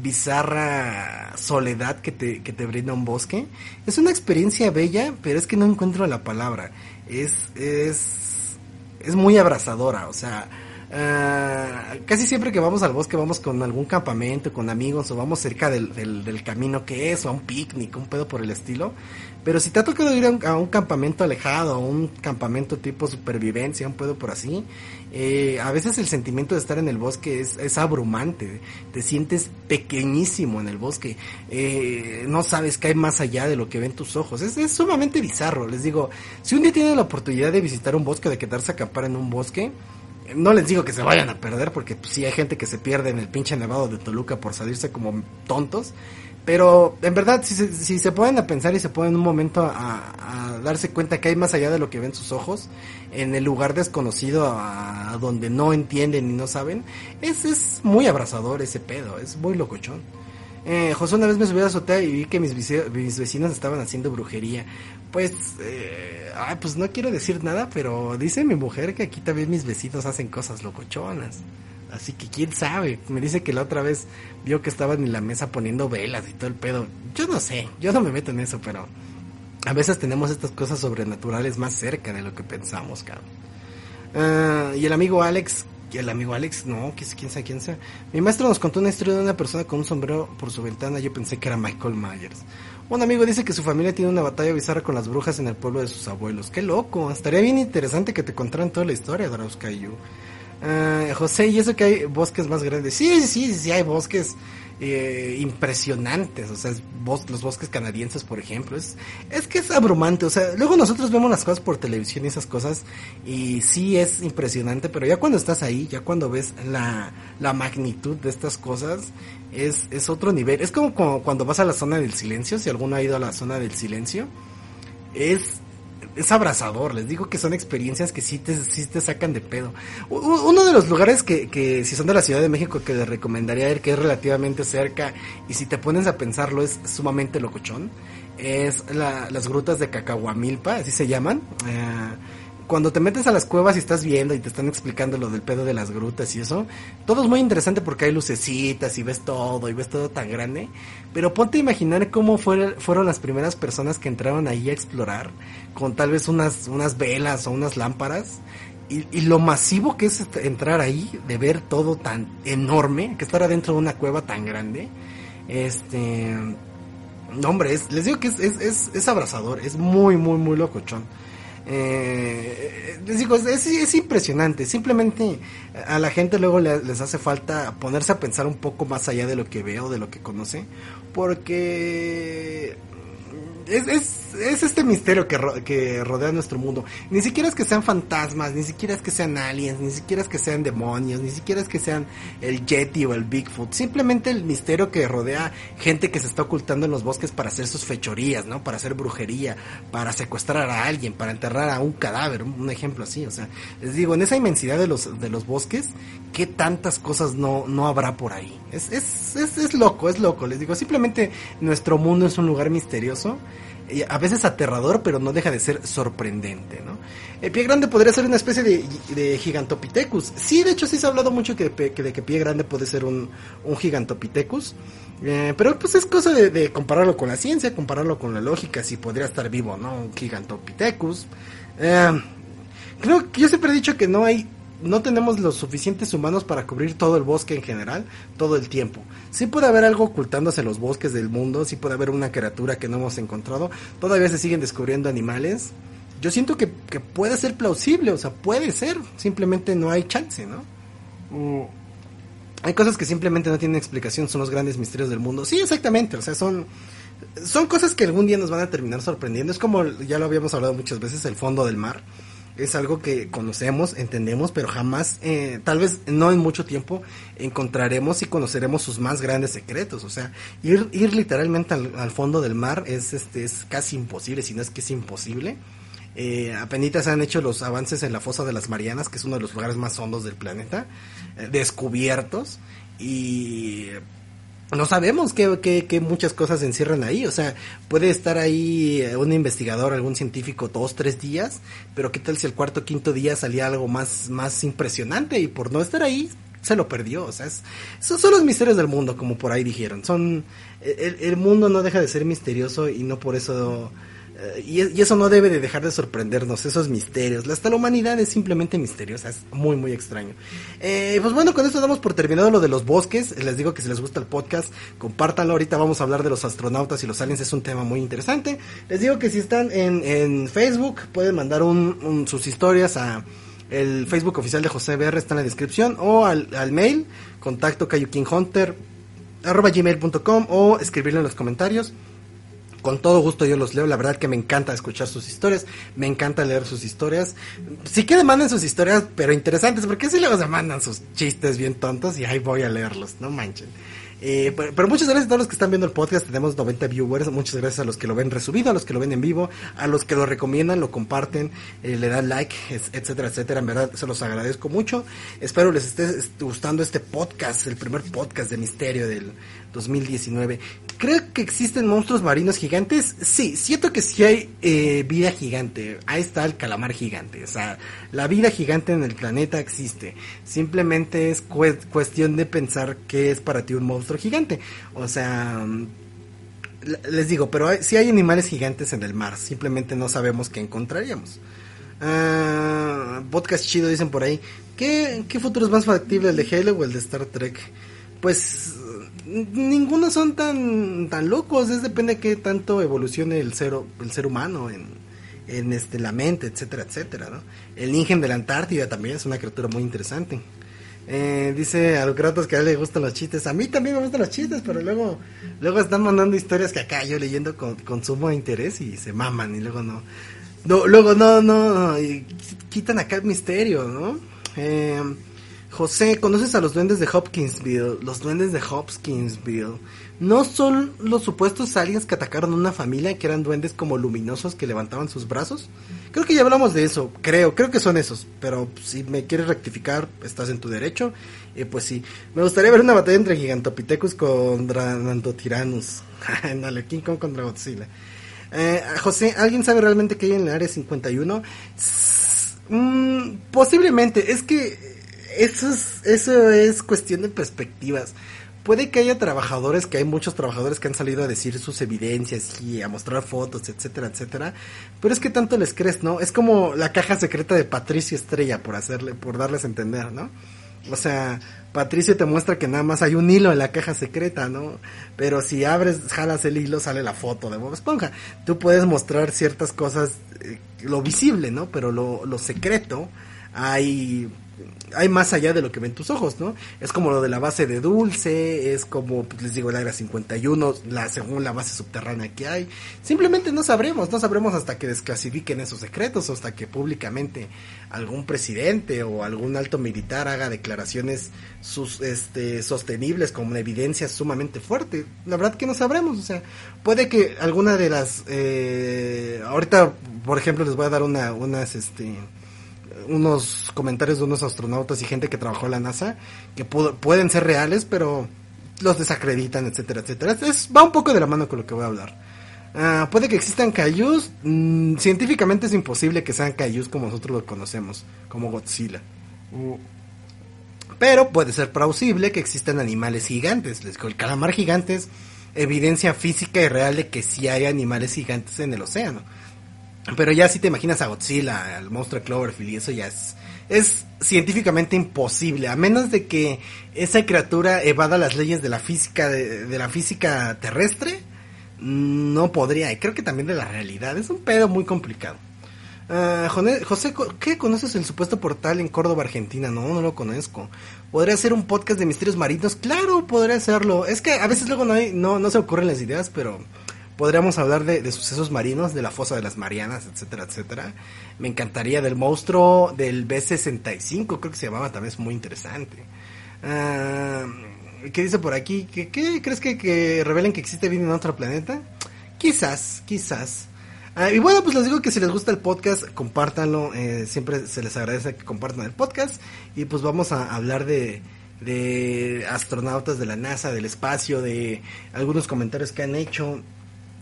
bizarra soledad que te, que te brinda un bosque, es una experiencia bella, pero es que no encuentro la palabra. Es, es, es muy abrazadora, o sea, Uh, casi siempre que vamos al bosque vamos con algún campamento, con amigos o vamos cerca del, del, camino que es o a un picnic, un pedo por el estilo. Pero si te ha tocado ir a un, campamento alejado, un campamento tipo supervivencia, un pedo por así, eh, a veces el sentimiento de estar en el bosque es, abrumante. Te sientes pequeñísimo en el bosque. Eh, no sabes qué hay más allá de lo que ven tus ojos. Es, es sumamente bizarro. Les digo, si un día tienen la oportunidad de visitar un bosque, de quedarse a acampar en un bosque, no les digo que se vayan a perder, porque pues, sí hay gente que se pierde en el pinche nevado de Toluca por salirse como tontos. Pero en verdad, si si se pueden a pensar y se pueden un momento a, darse cuenta que hay más allá de lo que ven sus ojos, en el lugar desconocido a, donde no entienden y no saben, es, es muy abrazador ese pedo, es muy locochón. Eh, José una vez me subí a la azotea y vi que mis, mis vecinos estaban haciendo brujería. Pues, eh, ay, pues no quiero decir nada, pero dice mi mujer que aquí también mis vecinos hacen cosas locochonas. Así que quién sabe. Me dice que la otra vez vio que estaban en la mesa poniendo velas y todo el pedo. Yo no sé, yo no me meto en eso, pero a veces tenemos estas cosas sobrenaturales más cerca de lo que pensamos, cabrón. Ah, y el amigo Alex, el amigo Alex, no, quién sabe quién sea. Mi maestro nos contó una historia de una persona con un sombrero por su ventana. Yo pensé que era Michael Myers. Un amigo dice que su familia tiene una batalla bizarra con las brujas en el pueblo de sus abuelos. Qué loco. Estaría bien interesante que te contaran toda la historia, Drauskayu. Uh, José, ¿y eso que hay bosques más grandes? Sí, sí, sí, hay bosques eh, impresionantes, o sea, los bosques canadienses, por ejemplo, es, es que es abrumante, o sea, luego nosotros vemos las cosas por televisión y esas cosas, y sí es impresionante, pero ya cuando estás ahí, ya cuando ves la, la magnitud de estas cosas, es, es otro nivel, es como, como cuando vas a la zona del silencio, si alguno ha ido a la zona del silencio, es es abrazador, les digo que son experiencias que sí te, sí te sacan de pedo. Uno de los lugares que, que si son de la Ciudad de México que les recomendaría ir, que es relativamente cerca y si te pones a pensarlo es sumamente locochón, es la, las grutas de Cacahuamilpa, así se llaman. Eh, cuando te metes a las cuevas y estás viendo y te están explicando lo del pedo de las grutas y eso, todo es muy interesante porque hay lucecitas y ves todo y ves todo tan grande. Pero ponte a imaginar cómo fueron las primeras personas que entraron ahí a explorar con tal vez unas, unas velas o unas lámparas. Y, lo masivo que es entrar ahí, de ver todo tan enorme, que estar adentro de una cueva tan grande. Este. No, hombre, les digo que es, es, es, es abrazador, es muy, muy, muy locochón. Eh, les digo, es, es, impresionante. Simplemente a la gente luego les hace falta ponerse a pensar un poco más allá de lo que veo, de lo que conoce. Porque es, es, es, este misterio que, que rodea nuestro mundo. Ni siquiera es que sean fantasmas, ni siquiera es que sean aliens, ni siquiera es que sean demonios, ni siquiera es que sean el Yeti o el Bigfoot. Simplemente el misterio que rodea gente que se está ocultando en los bosques para hacer sus fechorías, ¿no? Para hacer brujería, para secuestrar a alguien, para enterrar a un cadáver, un ejemplo así. O sea, les digo, en esa inmensidad de los, de los bosques, ¿qué tantas cosas no, no habrá por ahí? Es, es, es, es loco, es loco. Les digo, simplemente nuestro mundo es un lugar misterioso a veces aterrador, pero no deja de ser sorprendente, ¿no? El pie grande podría ser una especie de, gigantopithecus. Sí, de hecho sí se ha hablado mucho que, de que pie grande puede ser un, un gigantopithecus. Eh, pero pues es cosa de, compararlo con la ciencia, compararlo con la lógica, si podría estar vivo, ¿no? Un gigantopithecus. Eh, creo que yo siempre he dicho que no hay no tenemos los suficientes humanos para cubrir todo el bosque en general, todo el tiempo. Sí puede haber algo ocultándose en los bosques del mundo, sí puede haber una criatura que no hemos encontrado, todavía se siguen descubriendo animales. Yo siento que, puede ser plausible, o sea, puede ser, simplemente no hay chance, ¿no? Mm. Hay cosas que simplemente no tienen explicación, son los grandes misterios del mundo. Sí, exactamente, o sea, son son cosas que algún día nos van a terminar sorprendiendo. Es como ya lo habíamos hablado muchas veces, el fondo del mar es algo que conocemos, entendemos, pero jamás, eh, tal vez no en mucho tiempo, encontraremos y conoceremos sus más grandes secretos. O sea, ir, ir literalmente al, fondo del mar es, este, es casi imposible, si no es que es imposible. Eh, apenas han hecho los avances en la fosa de las Marianas, que es uno de los lugares más hondos del planeta, eh, descubiertos. Y no sabemos que, muchas cosas encierran ahí. O sea, puede estar ahí eh, un investigador, algún científico, dos, tres días, pero qué tal si el cuarto o quinto día salía algo más, más impresionante y por no estar ahí se lo perdió. O sea, esos son los misterios del mundo, como por ahí dijeron. Son, el, el mundo no deja de ser misterioso y no por eso y, eso no debe de dejar de sorprendernos, esos misterios. Hasta la humanidad es simplemente misteriosa, es muy, muy extraño. Eh, pues bueno, con esto damos por terminado lo de los bosques. Les digo que si les gusta el podcast, compártanlo. Ahorita vamos a hablar de los astronautas y los aliens, es un tema muy interesante. Les digo que si están en, Facebook, pueden mandar sus historias a el Facebook oficial de José BR, está en la descripción, o al, mail, contacto arroba o escribirlo en los comentarios con todo gusto yo los leo. La verdad que me encanta escuchar sus historias, me encanta leer sus historias. Sí que manden sus historias, pero interesantes, porque si luego se mandan sus chistes bien tontos y ahí voy a leerlos, no manchen. Eh, pero, muchas gracias a todos los que están viendo el podcast. Tenemos 90 viewers. Muchas gracias a los que lo ven resubido, a los que lo ven en vivo, a los que lo recomiendan, lo comparten, eh, le dan like, etcétera, etcétera. En verdad se los agradezco mucho. Espero les esté gustando este podcast, el primer podcast de misterio del, 2019. Creo que existen monstruos marinos gigantes. Sí, siento que sí hay eh, vida gigante. Ahí está el calamar gigante. O sea, la vida gigante en el planeta existe. Simplemente es cuestión de pensar qué es para ti un monstruo gigante. O sea, les digo, pero si sí hay animales gigantes en el mar. Simplemente no sabemos qué encontraríamos. Uh, podcast chido dicen por ahí. ¿Qué, ¿Qué futuro es más factible, el de Halo o el de Star Trek? Pues ninguno son tan tan locos, es depende de qué tanto evolucione el ser, el ser humano en, en este la mente, etcétera, etcétera, ¿no? El Ingen de la Antártida también es una criatura muy interesante. Eh, dice a Lucratos que a él le gustan los chistes. A mí también me gustan los chistes, pero luego luego están mandando historias que acá yo leyendo con, con sumo interés y se maman y luego no. no luego no, no, y quitan acá el misterio, ¿no? Eh, José, ¿conoces a los duendes de Hopkinsville? Los duendes de Hopkinsville. ¿No son los supuestos aliens que atacaron una familia que eran duendes como luminosos que levantaban sus brazos? Creo que ya hablamos de eso, creo, creo que son esos. Pero si me quieres rectificar, estás en tu derecho. Pues sí, me gustaría ver una batalla entre Gigantopithecus contra Nandotiranus. Dale, King Kong contra Godzilla. Eh, José, ¿alguien sabe realmente qué hay en el área 51? Mm, posiblemente, es que eso es, eso es cuestión de perspectivas. Puede que haya trabajadores, que hay muchos trabajadores que han salido a decir sus evidencias y a mostrar fotos, etcétera, etcétera. Pero es que tanto les crees, ¿no? Es como la caja secreta de Patricio Estrella, por hacerle, por darles a entender, ¿no? O sea, Patricio te muestra que nada más hay un hilo en la caja secreta, ¿no? Pero si abres, jalas el hilo, sale la foto de Bob Esponja. Tú puedes mostrar ciertas cosas, eh, lo visible, ¿no? Pero lo, lo secreto, hay hay más allá de lo que ven tus ojos, ¿no? Es como lo de la base de Dulce, es como, pues, les digo, el Área 51, la, según la base subterránea que hay. Simplemente no sabremos, no sabremos hasta que desclasifiquen esos secretos, hasta que públicamente algún presidente o algún alto militar haga declaraciones sus, este, sostenibles con una evidencia sumamente fuerte. La verdad que no sabremos, o sea, puede que alguna de las... Eh, ahorita, por ejemplo, les voy a dar una, unas, este unos comentarios de unos astronautas y gente que trabajó en la NASA que pueden ser reales, pero los desacreditan, etcétera, etcétera. Es, va un poco de la mano con lo que voy a hablar. Ah, puede que existan Kaijus. Mm, científicamente es imposible que sean Kaijus como nosotros lo conocemos, como Godzilla. Pero puede ser plausible que existan animales gigantes. Les el calamar gigante es evidencia física y real de que sí hay animales gigantes en el océano. Pero ya si te imaginas a Godzilla, al monstruo de Cloverfield y eso ya es, es científicamente imposible, a menos de que esa criatura evada las leyes de la física, de, la física terrestre, no podría, y creo que también de la realidad, es un pedo muy complicado. Uh, José, ¿qué conoces el supuesto portal en Córdoba, Argentina? No, no lo conozco. ¿Podría ser un podcast de misterios marinos? Claro, podría hacerlo. Es que a veces luego no, hay, no, no se ocurren las ideas, pero podríamos hablar de, sucesos marinos, de la fosa de las Marianas, etcétera, etcétera. Me encantaría del monstruo del B65, creo que se llamaba, también es muy interesante. Ah, ¿Qué dice por aquí? ¿Qué, crees que, revelen que existe vida en otro planeta? Quizás, quizás. Ah, y bueno, pues les digo que si les gusta el podcast, compártanlo. Eh, siempre se les agradece que compartan el podcast. Y pues vamos a hablar de, de astronautas de la NASA, del espacio, de algunos comentarios que han hecho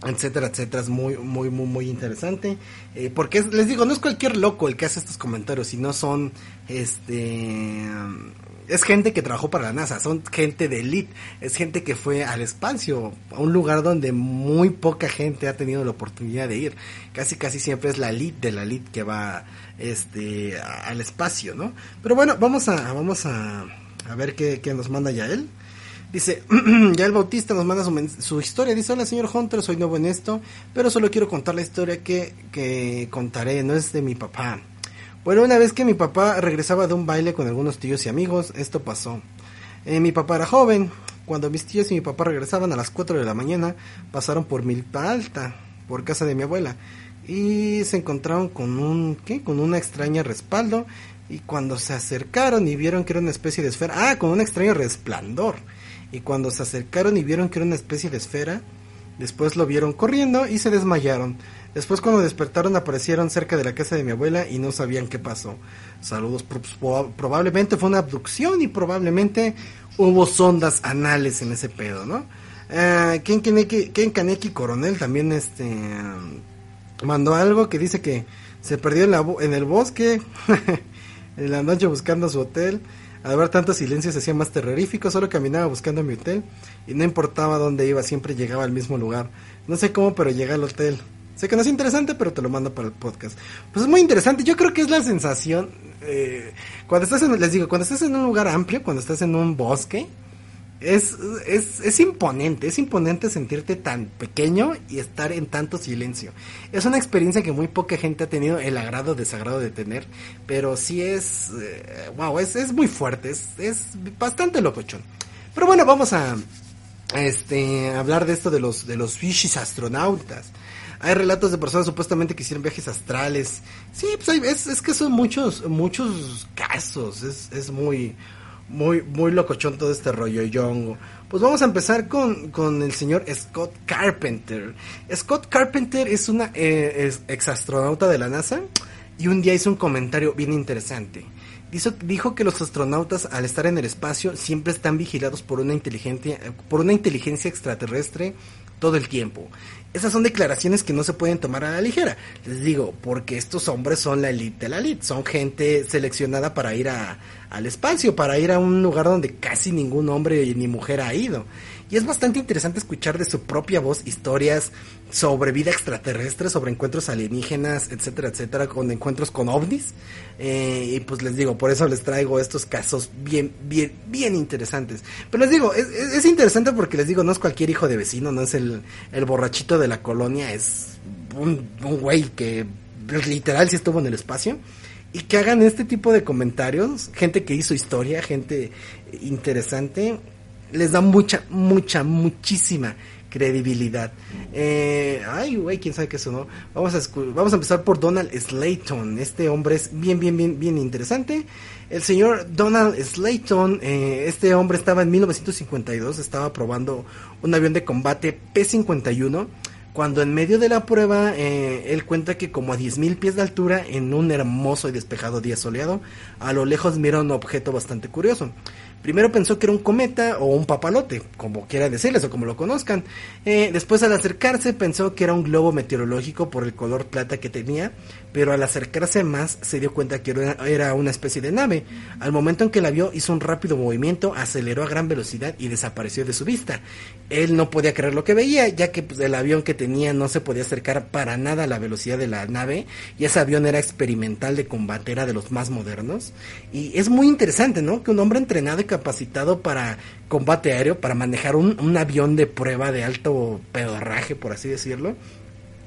etcétera, etcétera, es muy, muy, muy, muy interesante, eh, porque les digo, no es cualquier loco el que hace estos comentarios, sino son, este, es gente que trabajó para la NASA, son gente de elite, es gente que fue al espacio, a un lugar donde muy poca gente ha tenido la oportunidad de ir, casi, casi siempre es la elite de la elite que va, este, al espacio, ¿no? Pero bueno, vamos a, vamos a, a ver qué, qué nos manda ya él. Dice, ya el Bautista nos manda su, historia. Dice, hola señor Hunter, soy nuevo en esto, pero solo quiero contar la historia que, que contaré, no es de mi papá. Bueno, una vez que mi papá regresaba de un baile con algunos tíos y amigos, esto pasó. Eh, mi papá era joven. Cuando mis tíos y mi papá regresaban a las 4 de la mañana, pasaron por Milpa Alta, por casa de mi abuela, y se encontraron con un, ¿qué? Con una extraña respaldo, y cuando se acercaron y vieron que era una especie de esfera, ah, con un extraño resplandor y cuando se acercaron y vieron que era una especie de esfera, después lo vieron corriendo y se desmayaron. Después cuando despertaron aparecieron cerca de la casa de mi abuela y no sabían qué pasó. Saludos, probablemente fue una abducción y probablemente hubo sondas anales en ese pedo, ¿no? Uh, Kaneki, Ken Kaneki Coronel también este mandó algo que dice que se perdió en, la, en el bosque en la noche buscando su hotel. Al ver tanto silencio se hacía más terrorífico, solo caminaba buscando mi hotel y no importaba dónde iba, siempre llegaba al mismo lugar. No sé cómo, pero llegué al hotel. Sé que no es interesante, pero te lo mando para el podcast. Pues es muy interesante. Yo creo que es la sensación. Eh, cuando estás en, les digo, cuando estás en un lugar amplio, cuando estás en un bosque, es, es, es imponente. Es imponente sentirte tan pequeño y estar en tanto silencio. Es una experiencia que muy poca gente ha tenido el agrado o desagrado de tener. Pero sí es. wow, es, es muy fuerte. Es, es bastante locochón. Pero bueno, vamos a. Este, hablar de esto de los, de los fishis astronautas. Hay relatos de personas supuestamente que hicieron viajes astrales. Sí, pues hay, es, es, que son muchos, muchos casos. Es, es muy, muy, muy locochón todo este rollo yongo. Pues vamos a empezar con, con el señor Scott Carpenter. Scott Carpenter es una eh, es exastronauta de la NASA y un día hizo un comentario bien interesante. Dijo, dijo que los astronautas al estar en el espacio siempre están vigilados por una inteligencia, por una inteligencia extraterrestre todo el tiempo. Esas son declaraciones que no se pueden tomar a la ligera. Les digo, porque estos hombres son la elite de la elite, son gente seleccionada para ir al espacio, para ir a un lugar donde casi ningún hombre ni mujer ha ido. Y es bastante interesante escuchar de su propia voz historias sobre vida extraterrestre, sobre encuentros alienígenas, etcétera, etcétera, con encuentros con ovnis. Eh, y pues les digo, por eso les traigo estos casos bien, bien, bien interesantes. Pero les digo, es, es interesante porque les digo, no es cualquier hijo de vecino, no es el, el borrachito de la colonia, es un, un güey que literal sí estuvo en el espacio y que hagan este tipo de comentarios, gente que hizo historia, gente interesante, les da mucha, mucha, muchísima credibilidad. Eh, ay, güey, quién sabe qué eso, ¿no? Vamos a, vamos a empezar por Donald Slayton. Este hombre es bien, bien, bien, bien interesante. El señor Donald Slayton, eh, este hombre estaba en 1952, estaba probando un avión de combate P-51 cuando en medio de la prueba eh, él cuenta que como a 10.000 pies de altura en un hermoso y despejado día soleado, a lo lejos mira un objeto bastante curioso. Primero pensó que era un cometa o un papalote, como quiera decirles o como lo conozcan. Eh, después al acercarse pensó que era un globo meteorológico por el color plata que tenía, pero al acercarse más se dio cuenta que era una especie de nave. Al momento en que la vio hizo un rápido movimiento, aceleró a gran velocidad y desapareció de su vista. Él no podía creer lo que veía, ya que pues, el avión que tenía no se podía acercar para nada a la velocidad de la nave y ese avión era experimental de combate, era de los más modernos. Y es muy interesante, ¿no? Que un hombre entrenado y capacitado para combate aéreo, para manejar un, un avión de prueba de alto pedorraje, por así decirlo,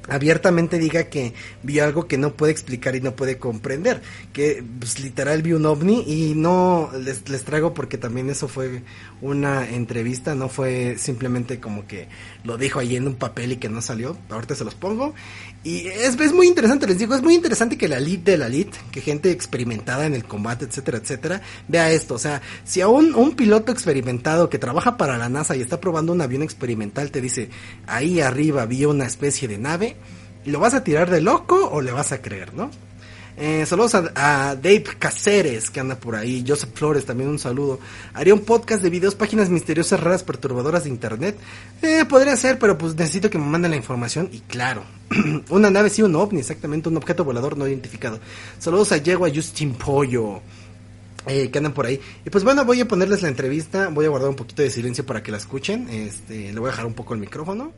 abiertamente diga que vio algo que no puede explicar y no puede comprender, que pues, literal vio un ovni y no les, les traigo porque también eso fue una entrevista, no fue simplemente como que lo dijo ahí en un papel y que no salió, ahorita se los pongo y es, es muy interesante, les digo, es muy interesante que la elite de la elite, que gente experimentada en el combate, etcétera, etcétera, vea esto, o sea, si a un, un piloto experimentado que trabaja para la NASA y está probando un avión experimental te dice, ahí arriba vio una especie de nave, ¿Lo vas a tirar de loco o le vas a creer, no? Eh, saludos a, Dave Caceres, que anda por ahí. Joseph Flores, también un saludo. Haría un podcast de videos, páginas misteriosas, raras, perturbadoras de internet. Eh, podría ser, pero pues necesito que me manden la información. Y claro, una nave, sí, un ovni, exactamente, un objeto volador no identificado. Saludos a Yegua Justin Pollo. Eh, que andan por ahí. Y pues bueno, voy a ponerles la entrevista. Voy a guardar un poquito de silencio para que la escuchen. Este, le voy a dejar un poco el micrófono.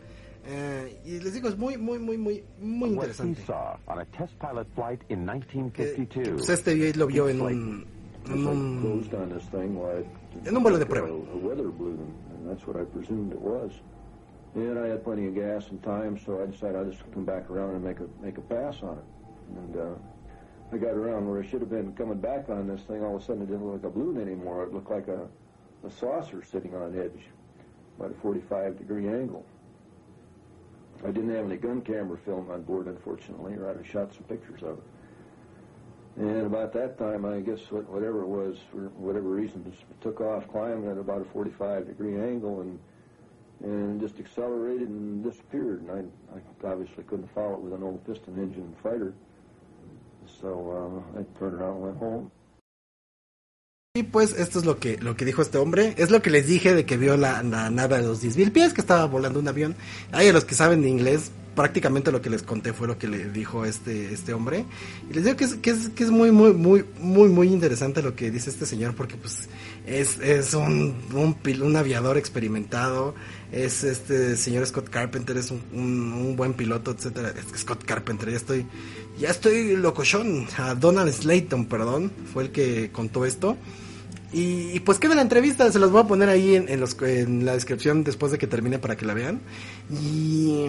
Eh, y les digo, es muy, muy, muy, muy, muy interesante. Que, que, pues este video lo vio en un, en un, en un vuelo de prueba. And I had plenty of gas and time, so I decided I'd just come back around and make a make a pass on it. And uh, I got around where I should have been coming back on this thing. All of a sudden, it didn't look like a balloon anymore. It looked like a, a saucer sitting on edge, about a 45 degree angle. I didn't have any gun camera film on board, unfortunately, or I'd have shot some pictures of it. And about that time, I guess whatever it was, for whatever reason, just took off climbing at about a 45 degree angle and and just accelerated and disappeared. And I, I obviously couldn't follow it with an old piston engine fighter. So uh, I turned around and went home. Pues esto es lo que, lo que dijo este hombre. Es lo que les dije de que vio la, la nave de los 10.000 pies, que estaba volando un avión. Hay a los que saben de inglés, prácticamente lo que les conté fue lo que le dijo este, este hombre. Y les digo que es, que es, muy, muy, muy, muy, muy interesante lo que dice este señor, porque pues es, es un, un, un aviador experimentado, es este señor Scott Carpenter, es un, un, un buen piloto, etcétera. Scott Carpenter, ya estoy, ya estoy locochón. A Donald Slayton, perdón, fue el que contó esto. Y, y, pues queda la entrevista, se las voy a poner ahí en, en, los, la descripción después de que termine para que la vean. Y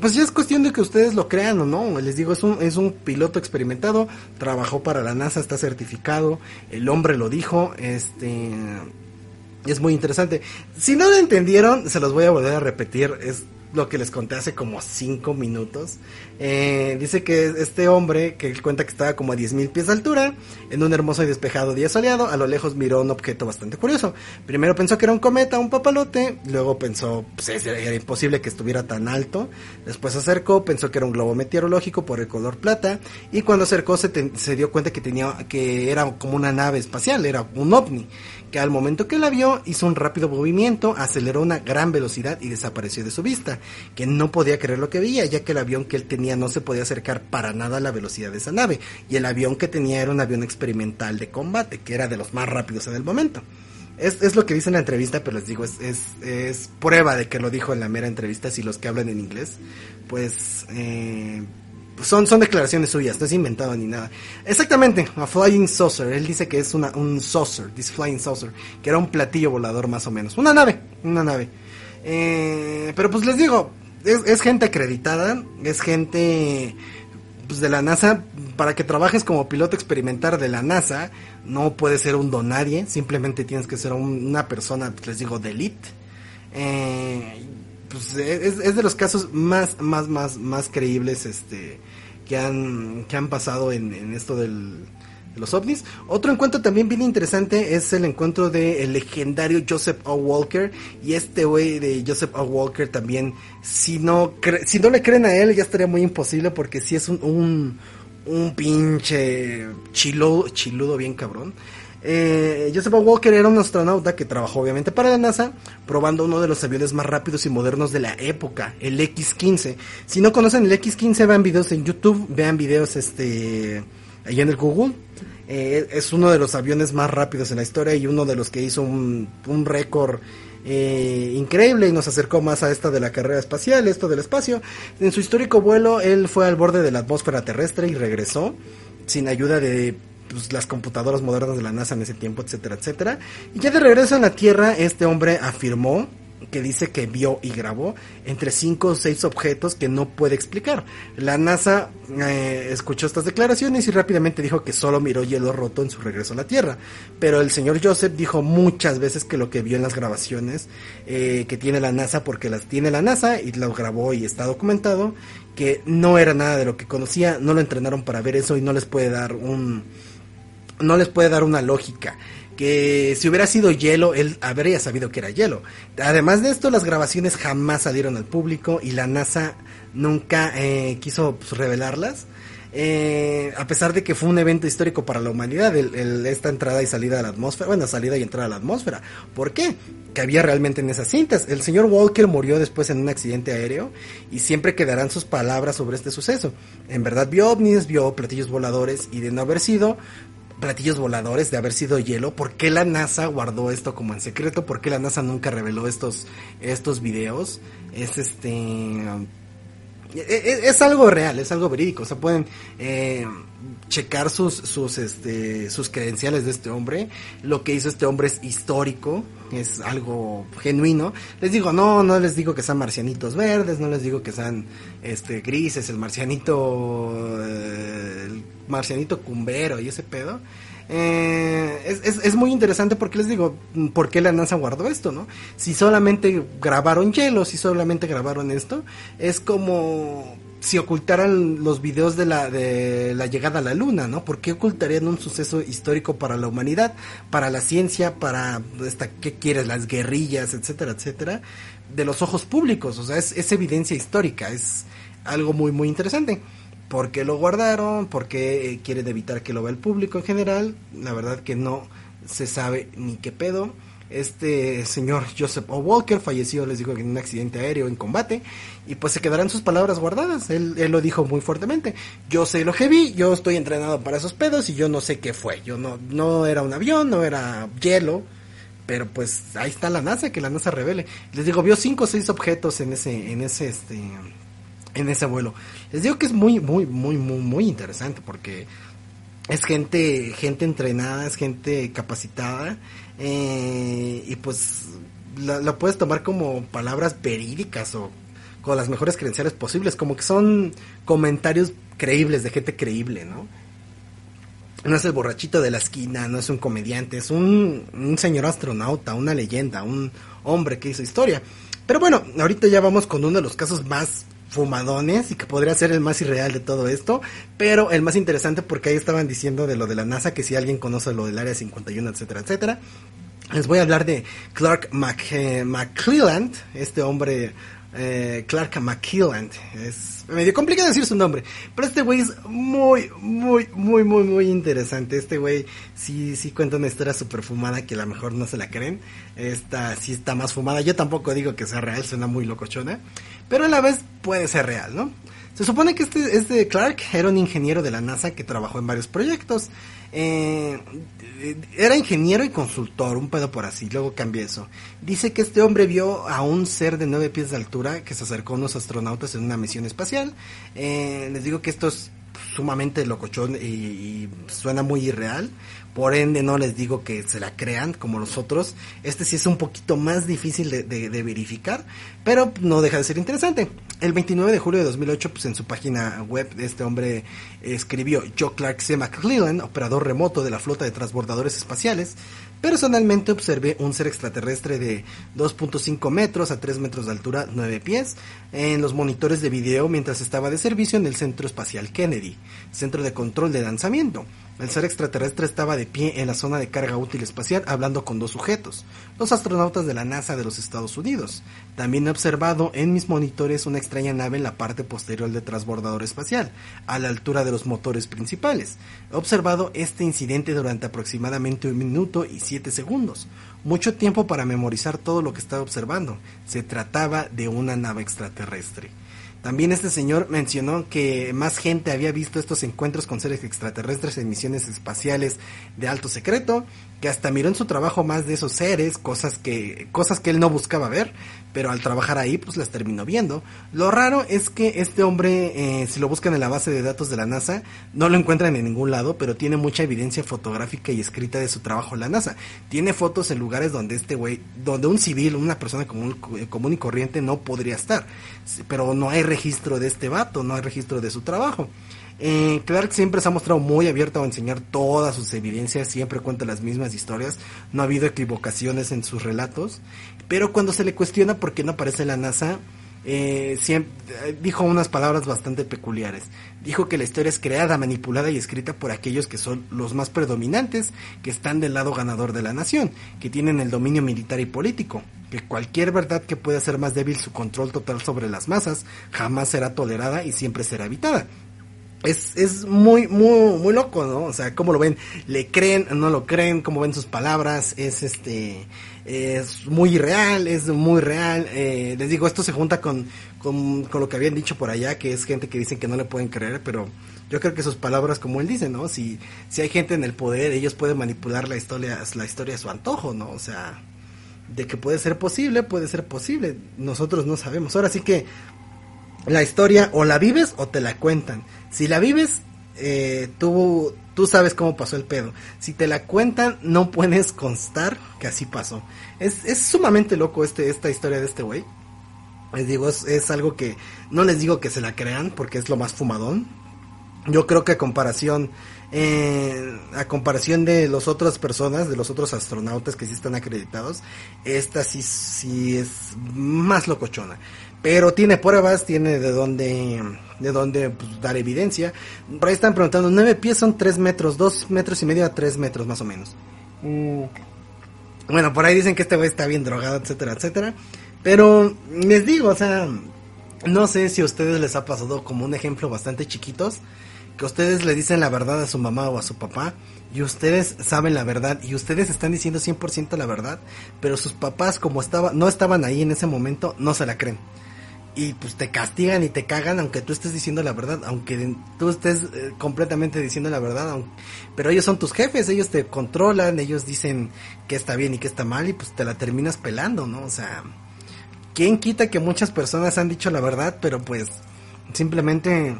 pues ya es cuestión de que ustedes lo crean o no. Les digo, es un, es un piloto experimentado, trabajó para la NASA, está certificado, el hombre lo dijo, este... Es muy interesante. Si no lo entendieron, se los voy a volver a repetir. Lo que les conté hace como 5 minutos. Eh, dice que este hombre, que él cuenta que estaba como a 10.000 pies de altura, en un hermoso y despejado día soleado, a lo lejos miró un objeto bastante curioso. Primero pensó que era un cometa, un papalote, luego pensó, pues era imposible que estuviera tan alto. Después se acercó, pensó que era un globo meteorológico por el color plata, y cuando acercó se, se dio cuenta que tenía, que era como una nave espacial, era un ovni que al momento que la vio hizo un rápido movimiento, aceleró una gran velocidad y desapareció de su vista, que no podía creer lo que veía, ya que el avión que él tenía no se podía acercar para nada a la velocidad de esa nave, y el avión que tenía era un avión experimental de combate, que era de los más rápidos en el momento. Es, es lo que dice en la entrevista, pero les digo, es, es, prueba de que lo dijo en la mera entrevista, si los que hablan en inglés, pues... Eh, son, son declaraciones suyas, no es inventado ni nada. Exactamente, a Flying Saucer. Él dice que es una, un saucer, this Flying Saucer, que era un platillo volador más o menos. Una nave, una nave. Eh, pero pues les digo, es, gente acreditada, es gente pues, de la NASA. Para que trabajes como piloto experimental de la NASA, no puedes ser un donadie, simplemente tienes que ser un, una persona, les digo, de elite. Eh, es, de los casos más, más, más, más creíbles este que han, que han pasado en, esto del, de los ovnis. Otro encuentro también bien interesante es el encuentro del el legendario Joseph O. Walker. Y este güey de Joseph O. Walker también, si no, si no le creen a él, ya estaría muy imposible porque si es un, un, un pinche chiludo, chiludo bien cabrón. Eh, Joseph Walker era un astronauta que trabajó obviamente para la NASA, probando uno de los aviones más rápidos y modernos de la época, el X-15. Si no conocen el X-15, vean videos en YouTube, vean videos este ahí en el Google. Eh, es uno de los aviones más rápidos en la historia y uno de los que hizo un, un récord eh, increíble y nos acercó más a esta de la carrera espacial, esto del espacio. En su histórico vuelo, él fue al borde de la atmósfera terrestre y regresó sin ayuda de pues, las computadoras modernas de la NASA en ese tiempo, etcétera, etcétera. Y ya de regreso a la Tierra, este hombre afirmó que dice que vio y grabó entre cinco o seis objetos que no puede explicar. La NASA eh, escuchó estas declaraciones y rápidamente dijo que solo miró hielo roto en su regreso a la Tierra. Pero el señor Joseph dijo muchas veces que lo que vio en las grabaciones eh, que tiene la NASA, porque las tiene la NASA y lo grabó y está documentado, que no era nada de lo que conocía, no lo entrenaron para ver eso y no les puede dar un no les puede dar una lógica. Que si hubiera sido hielo, él habría sabido que era hielo. Además de esto, las grabaciones jamás salieron al público y la NASA nunca eh, quiso pues, revelarlas. Eh, a pesar de que fue un evento histórico para la humanidad, el, esta entrada y salida a la atmósfera, bueno, salida y entrada a la atmósfera. ¿Por qué? Que había realmente en esas cintas. El señor Walker murió después en un accidente aéreo y siempre quedarán sus palabras sobre este suceso. En verdad vio ovnis, vio platillos voladores y de no haber sido, platillos voladores de haber sido hielo, ¿por qué la NASA guardó esto como en secreto? ¿Por qué la NASA nunca reveló estos, estos videos? Es este... Es, es algo real, es algo verídico, o sea, pueden eh, checar sus, sus, este, sus credenciales de este hombre, lo que hizo este hombre es histórico, es algo genuino, les digo, no, no les digo que sean marcianitos verdes, no les digo que sean, este, grises, el marcianito, eh, marcianito cumbero y ese pedo, eh, es, es, es, muy interesante porque les digo, ¿por qué la NASA guardó esto, no? Si solamente grabaron hielo, si solamente grabaron esto, es como si ocultaran los videos de la, de la llegada a la luna, ¿no? ¿Por qué ocultarían un suceso histórico para la humanidad, para la ciencia, para, esta, ¿qué quieres? Las guerrillas, etcétera, etcétera, de los ojos públicos, o sea, es evidencia histórica, es algo muy, muy interesante por qué lo guardaron, por qué quieren evitar que lo vea el público en general, la verdad que no, se sabe ni qué pedo. Este señor Joseph O. Walker falleció, les digo, en un accidente aéreo en combate. Y pues se quedarán sus palabras guardadas. Él, él lo dijo muy fuertemente. Yo sé lo que vi, yo estoy entrenado para esos pedos y yo no sé qué fue. Yo no, no era un avión, no era hielo. Pero pues ahí está la NASA, que la NASA revele. Les digo, vio cinco o seis objetos en ese, en ese, este, en ese vuelo. Les digo que es muy, muy, muy, muy, muy interesante porque es gente, gente entrenada, es gente capacitada eh, y pues la, puedes tomar como palabras verídicas o con las mejores credenciales posibles, como que son comentarios creíbles de gente creíble, ¿no? No es el borrachito de la esquina, no es un comediante, es un, un señor astronauta, una leyenda, un hombre que hizo historia. Pero bueno, ahorita ya vamos con uno de los casos más fumadones y que podría ser el más irreal de todo esto, pero el más interesante porque ahí estaban diciendo de lo de la NASA, que si alguien conoce lo del Área 51, etcétera, etcétera. Les voy a hablar de Clark eh, McClelland, este hombre eh, Clark McKilland. Es medio complicado decir su nombre, pero este güey es muy, muy, muy, muy, muy interesante. Este güey sí, sí cuenta una historia super fumada que a lo mejor no se la creen. Esta sí está más fumada. Yo tampoco digo que sea real, suena muy locochona, pero a la vez puede ser real, ¿no? Se supone que este, este Clark era un ingeniero de la NASA que trabajó en varios proyectos. Eh, era ingeniero y consultor, un pedo por así, luego cambié eso. Dice que este hombre vio a un ser de nueve pies de altura que se acercó a unos astronautas en una misión espacial. Eh, les digo que esto es sumamente locochón y suena muy irreal. Por ende, no les digo que se la crean como los otros. Este sí es un poquito más difícil de, verificar, pero no deja de ser interesante. El 29 de julio de 2008, pues en su página web, este hombre escribió: Joe Clark C. McClellan, operador remoto de la flota de transbordadores espaciales, Personalmente observé un ser extraterrestre de 2.5 metros a 3 metros de altura, 9 pies, en los monitores de video mientras estaba de servicio en el Centro Espacial Kennedy, centro de control de lanzamiento. El ser extraterrestre estaba de pie en la zona de carga útil espacial hablando con dos sujetos, los astronautas de la NASA de los Estados Unidos. También he observado en mis monitores una extraña nave en la parte posterior del transbordador espacial, a la altura de los motores principales. He observado este incidente durante aproximadamente un minuto y siete segundos, mucho tiempo para memorizar todo lo que estaba observando. Se trataba de una nave extraterrestre. También este señor mencionó que más gente había visto estos encuentros con seres extraterrestres en misiones espaciales de alto secreto, que hasta miró en su trabajo más de esos seres, cosas que, cosas que él no buscaba ver, pero al trabajar ahí pues las terminó viendo. Lo raro es que este hombre, eh, si lo buscan en la base de datos de la NASA, no lo encuentran en ningún lado, pero tiene mucha evidencia fotográfica y escrita de su trabajo en la NASA. Tiene fotos en lugares donde este güey, donde un civil, una persona común, común y corriente no podría estar, pero no hay registro de este vato, no hay registro de su trabajo. Eh, Clark siempre se ha mostrado muy abierto a enseñar todas sus evidencias, siempre cuenta las mismas historias, no ha habido equivocaciones en sus relatos, pero cuando se le cuestiona por qué no aparece la NASA, eh, siempre, dijo unas palabras bastante peculiares. Dijo que la historia es creada, manipulada y escrita por aquellos que son los más predominantes, que están del lado ganador de la nación, que tienen el dominio militar y político, que cualquier verdad que pueda ser más débil su control total sobre las masas jamás será tolerada y siempre será evitada es, es muy, muy, muy loco, ¿no? O sea, ¿cómo lo ven? ¿Le creen? ¿No lo creen? ¿Cómo ven sus palabras? Es este, es muy real, es muy real. Eh, les digo, esto se junta con, con, con, lo que habían dicho por allá, que es gente que dicen que no le pueden creer, pero yo creo que sus palabras, como él dice, ¿no? Si, si hay gente en el poder, ellos pueden manipular la historia, la historia a su antojo, ¿no? O sea, de que puede ser posible, puede ser posible. Nosotros no sabemos. Ahora sí que la historia o la vives o te la cuentan. Si la vives, eh, tú, tú sabes cómo pasó el pedo. Si te la cuentan, no puedes constar que así pasó. Es, es sumamente loco este, esta historia de este güey. Les digo, es, algo que no les digo que se la crean porque es lo más fumadón. Yo creo que a comparación, eh, a comparación de las otras personas, de los otros astronautas que sí están acreditados, esta sí, sí es más locochona pero tiene pruebas, tiene de dónde, de dónde pues, dar evidencia. Por ahí están preguntando, nueve pies son tres metros, dos metros y medio a tres metros más o menos. Mm. Bueno, por ahí dicen que este güey está bien drogado, etcétera, etcétera. Pero les digo, o sea, no sé si a ustedes les ha pasado como un ejemplo bastante chiquitos, que ustedes le dicen la verdad a su mamá o a su papá y ustedes saben la verdad y ustedes están diciendo 100% la verdad, pero sus papás como estaba, no estaban ahí en ese momento, no se la creen. Y pues te castigan y te cagan aunque tú estés diciendo la verdad, aunque tú estés eh, completamente diciendo la verdad, pero ellos son tus jefes, ellos te controlan, ellos dicen que está bien y que está mal y pues te la terminas pelando, ¿no? O sea, ¿quién quita que muchas personas han dicho la verdad, pero pues simplemente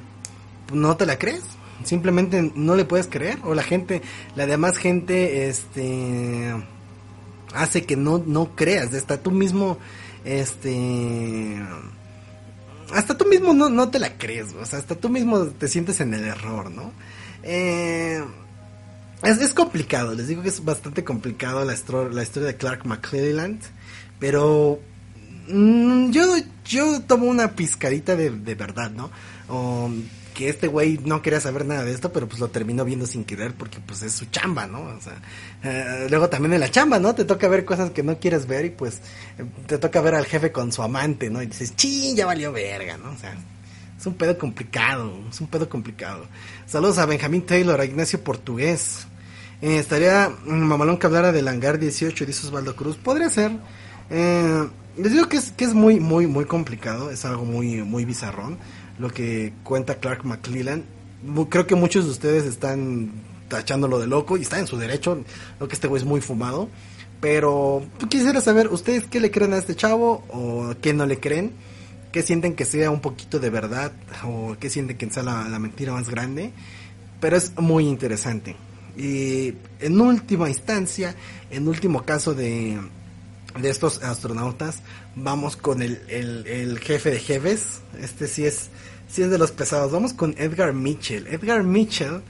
no te la crees? simplemente no le puedes creer o la gente, la demás gente, este, hace que no, no creas, hasta tú mismo, este, hasta tú mismo no, no te la crees, o sea, hasta tú mismo te sientes en el error, ¿no? Eh, es, es, complicado, les digo que es bastante complicado la, la historia de Clark McClelland, pero mm, yo, yo tomo una pizcarita de, de verdad, ¿no? O, que este güey no quería saber nada de esto, pero pues lo terminó viendo sin querer porque pues es su chamba, ¿no? O sea, eh, luego también en la chamba, ¿no? Te toca ver cosas que no quieres ver y pues eh, te toca ver al jefe con su amante, ¿no? Y dices, ching, ya valió verga, ¿no? O sea, es un pedo complicado, es un pedo complicado. Saludos a Benjamín Taylor, a Ignacio Portugués. Eh, estaría mamalón que hablara del hangar 18, dice Osvaldo Cruz. Podría ser. les digo que es, que es muy, muy, muy complicado, es algo muy, muy bizarrón lo que cuenta Clark McClellan. Creo que muchos de ustedes están tachándolo de loco y está en su derecho, lo que este güey es muy fumado. Pero quisiera saber, ¿ustedes qué le creen a este chavo o qué no le creen? ¿Qué sienten que sea un poquito de verdad o qué sienten que sea la, la mentira más grande? Pero es muy interesante. Y en última instancia, en último caso de, de estos astronautas, vamos con el, el, jefe de jefes. Este sí es sí es de los pesados. Vamos con Edgar Mitchell. Edgar Mitchell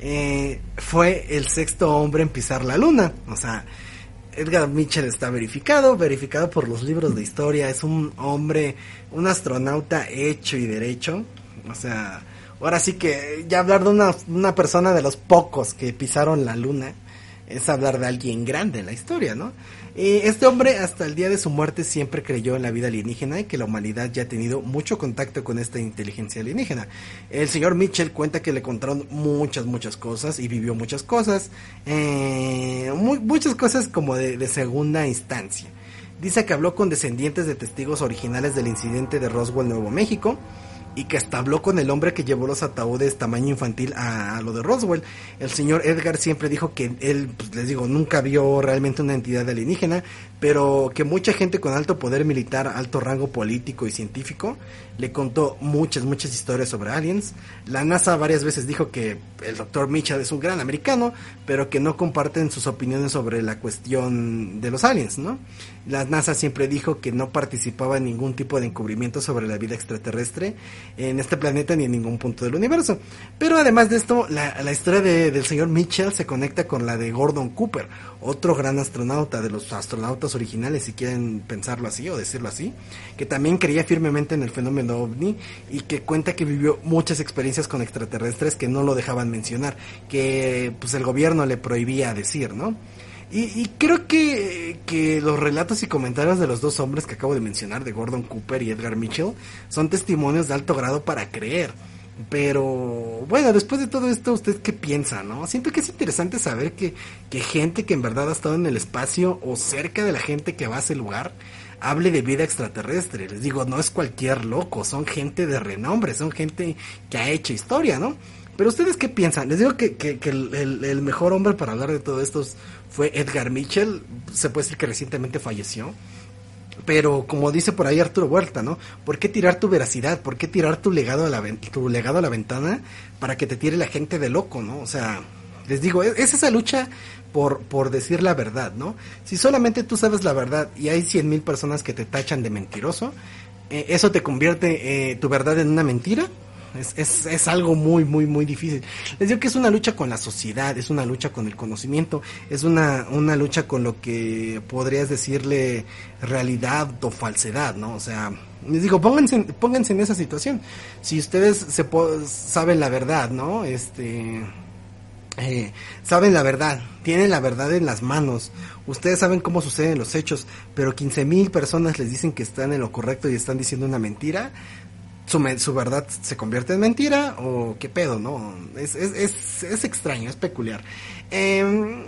eh, fue el sexto hombre en pisar la luna. O sea, Edgar Mitchell está verificado, verificado por los libros de historia. Es un hombre, un astronauta hecho y derecho. O sea, ahora sí que ya hablar de una, una persona de los pocos que pisaron la luna es hablar de alguien grande en la historia, ¿no? este hombre hasta el día de su muerte siempre creyó en la vida alienígena y que la humanidad ya ha tenido mucho contacto con esta inteligencia alienígena. El señor Mitchell cuenta que le contaron muchas, muchas cosas y vivió muchas cosas, eh, muchas cosas como de segunda instancia. Dice que habló con descendientes de testigos originales del incidente de Roswell, Nuevo México, y que hasta habló con el hombre que llevó los ataúdes tamaño infantil a, lo de Roswell. El señor Edgar siempre dijo que él, pues, les digo, nunca vio realmente una entidad alienígena, pero que mucha gente con alto poder militar, alto rango político y científico le contó muchas, muchas historias sobre aliens. La NASA varias veces dijo que el doctor Mitchell es un gran americano, pero que no comparten sus opiniones sobre la cuestión de los aliens, ¿no? La NASA siempre dijo que no participaba en ningún tipo de encubrimiento sobre la vida extraterrestre en este planeta ni en ningún punto del universo. Pero además de esto, la, historia de, del señor Mitchell se conecta con la de Gordon Cooper, otro gran astronauta, de los astronautas originales, si quieren pensarlo así o decirlo así, que también creía firmemente en el fenómeno ovni y que cuenta que vivió muchas experiencias con extraterrestres que no lo dejaban mencionar, que pues el gobierno le prohibía decir, ¿no? Y, creo que, que, los relatos y comentarios de los dos hombres que acabo de mencionar, de Gordon Cooper y Edgar Mitchell, son testimonios de alto grado para creer. Pero bueno, después de todo esto, ¿usted qué piensa, no? Siento que es interesante saber que, que gente que en verdad ha estado en el espacio o cerca de la gente que va a ese lugar, hable de vida extraterrestre. Les digo, no es cualquier loco, son gente de renombre, son gente que ha hecho historia, ¿no? Pero ustedes qué piensan? Les digo que, que, el, mejor hombre para hablar de todo esto fue Edgar Mitchell, se puede decir que recientemente falleció. Pero como dice por ahí Arturo Huerta, ¿no? ¿Por qué tirar tu veracidad? ¿Por qué tirar tu legado a la, tu legado a la ventana para que te tire la gente de loco, ¿no? O sea, les digo, es, es esa lucha por, por decir la verdad, ¿no? Si solamente tú sabes la verdad y hay cien mil personas que te tachan de mentiroso, eh, eso te convierte eh, tu verdad en una mentira. Es, es, es, algo muy, muy, muy difícil. Les digo que es una lucha con la sociedad, es una lucha con el conocimiento, es una, una lucha con lo que podrías decirle realidad o falsedad, ¿no? O sea, les digo, pónganse, pónganse en esa situación. Si ustedes se saben la verdad, ¿no? Este, eh, saben la verdad, tienen la verdad en las manos, ustedes saben cómo suceden los hechos, pero 15 mil personas les dicen que están en lo correcto y están diciendo una mentira, su, su verdad se convierte en mentira o qué pedo, ¿no? Es, es, es, es extraño, es peculiar. Eh,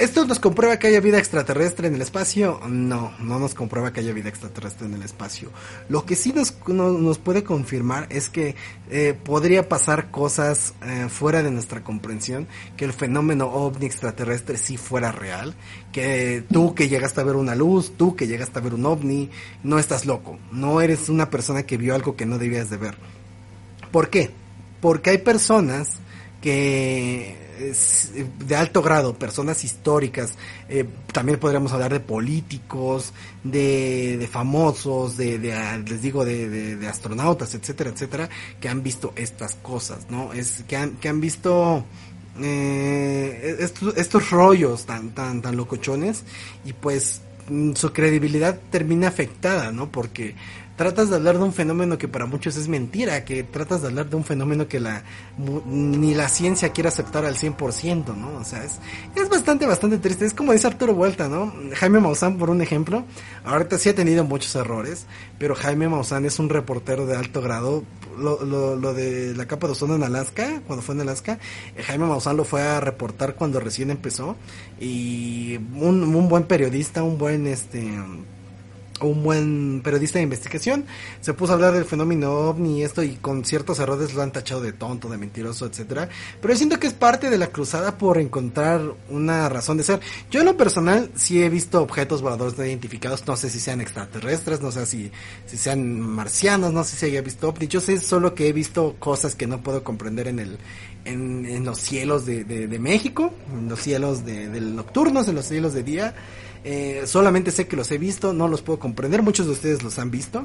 ¿Esto nos comprueba que haya vida extraterrestre en el espacio? No, no nos comprueba que haya vida extraterrestre en el espacio. Lo que sí nos, nos puede confirmar es que eh, podría pasar cosas eh, fuera de nuestra comprensión, que el fenómeno ovni extraterrestre sí fuera real, que tú que llegaste a ver una luz, tú que llegaste a ver un ovni, no estás loco, no eres una persona que vio algo que no debías de ver. ¿Por qué? Porque hay personas que de alto grado, personas históricas, eh, también podríamos hablar de políticos, de, famosos, de, de, les digo, de, de, astronautas, etcétera, etcétera, que han visto estas cosas, ¿no? Es que han, que han visto eh, estos, estos rollos tan, tan, tan locochones y pues mm, su credibilidad termina afectada, ¿no? Porque tratas de hablar de un fenómeno que para muchos es mentira, que tratas de hablar de un fenómeno que la ni la ciencia quiere aceptar al 100%, ¿no? O sea, es, es bastante, bastante triste. Es como dice Arturo Vuelta, ¿no? Jaime Maussan, por un ejemplo, ahorita sí ha tenido muchos errores, pero Jaime Maussan es un reportero de alto grado. Lo, lo, lo de la capa de ozono en Alaska, cuando fue en Alaska, eh, Jaime Maussan lo fue a reportar cuando recién empezó y un, un buen periodista, un buen este un buen periodista de investigación, se puso a hablar del fenómeno ovni y esto y con ciertos errores lo han tachado de tonto, de mentiroso, etcétera. Pero yo siento que es parte de la cruzada por encontrar una razón de ser. Yo en lo personal sí he visto objetos voladores no identificados, no sé si sean extraterrestres, no sé si, si sean marcianos, no sé si haya visto ovni. Yo sé solo que he visto cosas que no puedo comprender en el en, en los cielos de, de, de México, en los cielos de, de nocturnos, en los cielos de día eh, solamente sé que los he visto, no los puedo comprender, muchos de ustedes los han visto.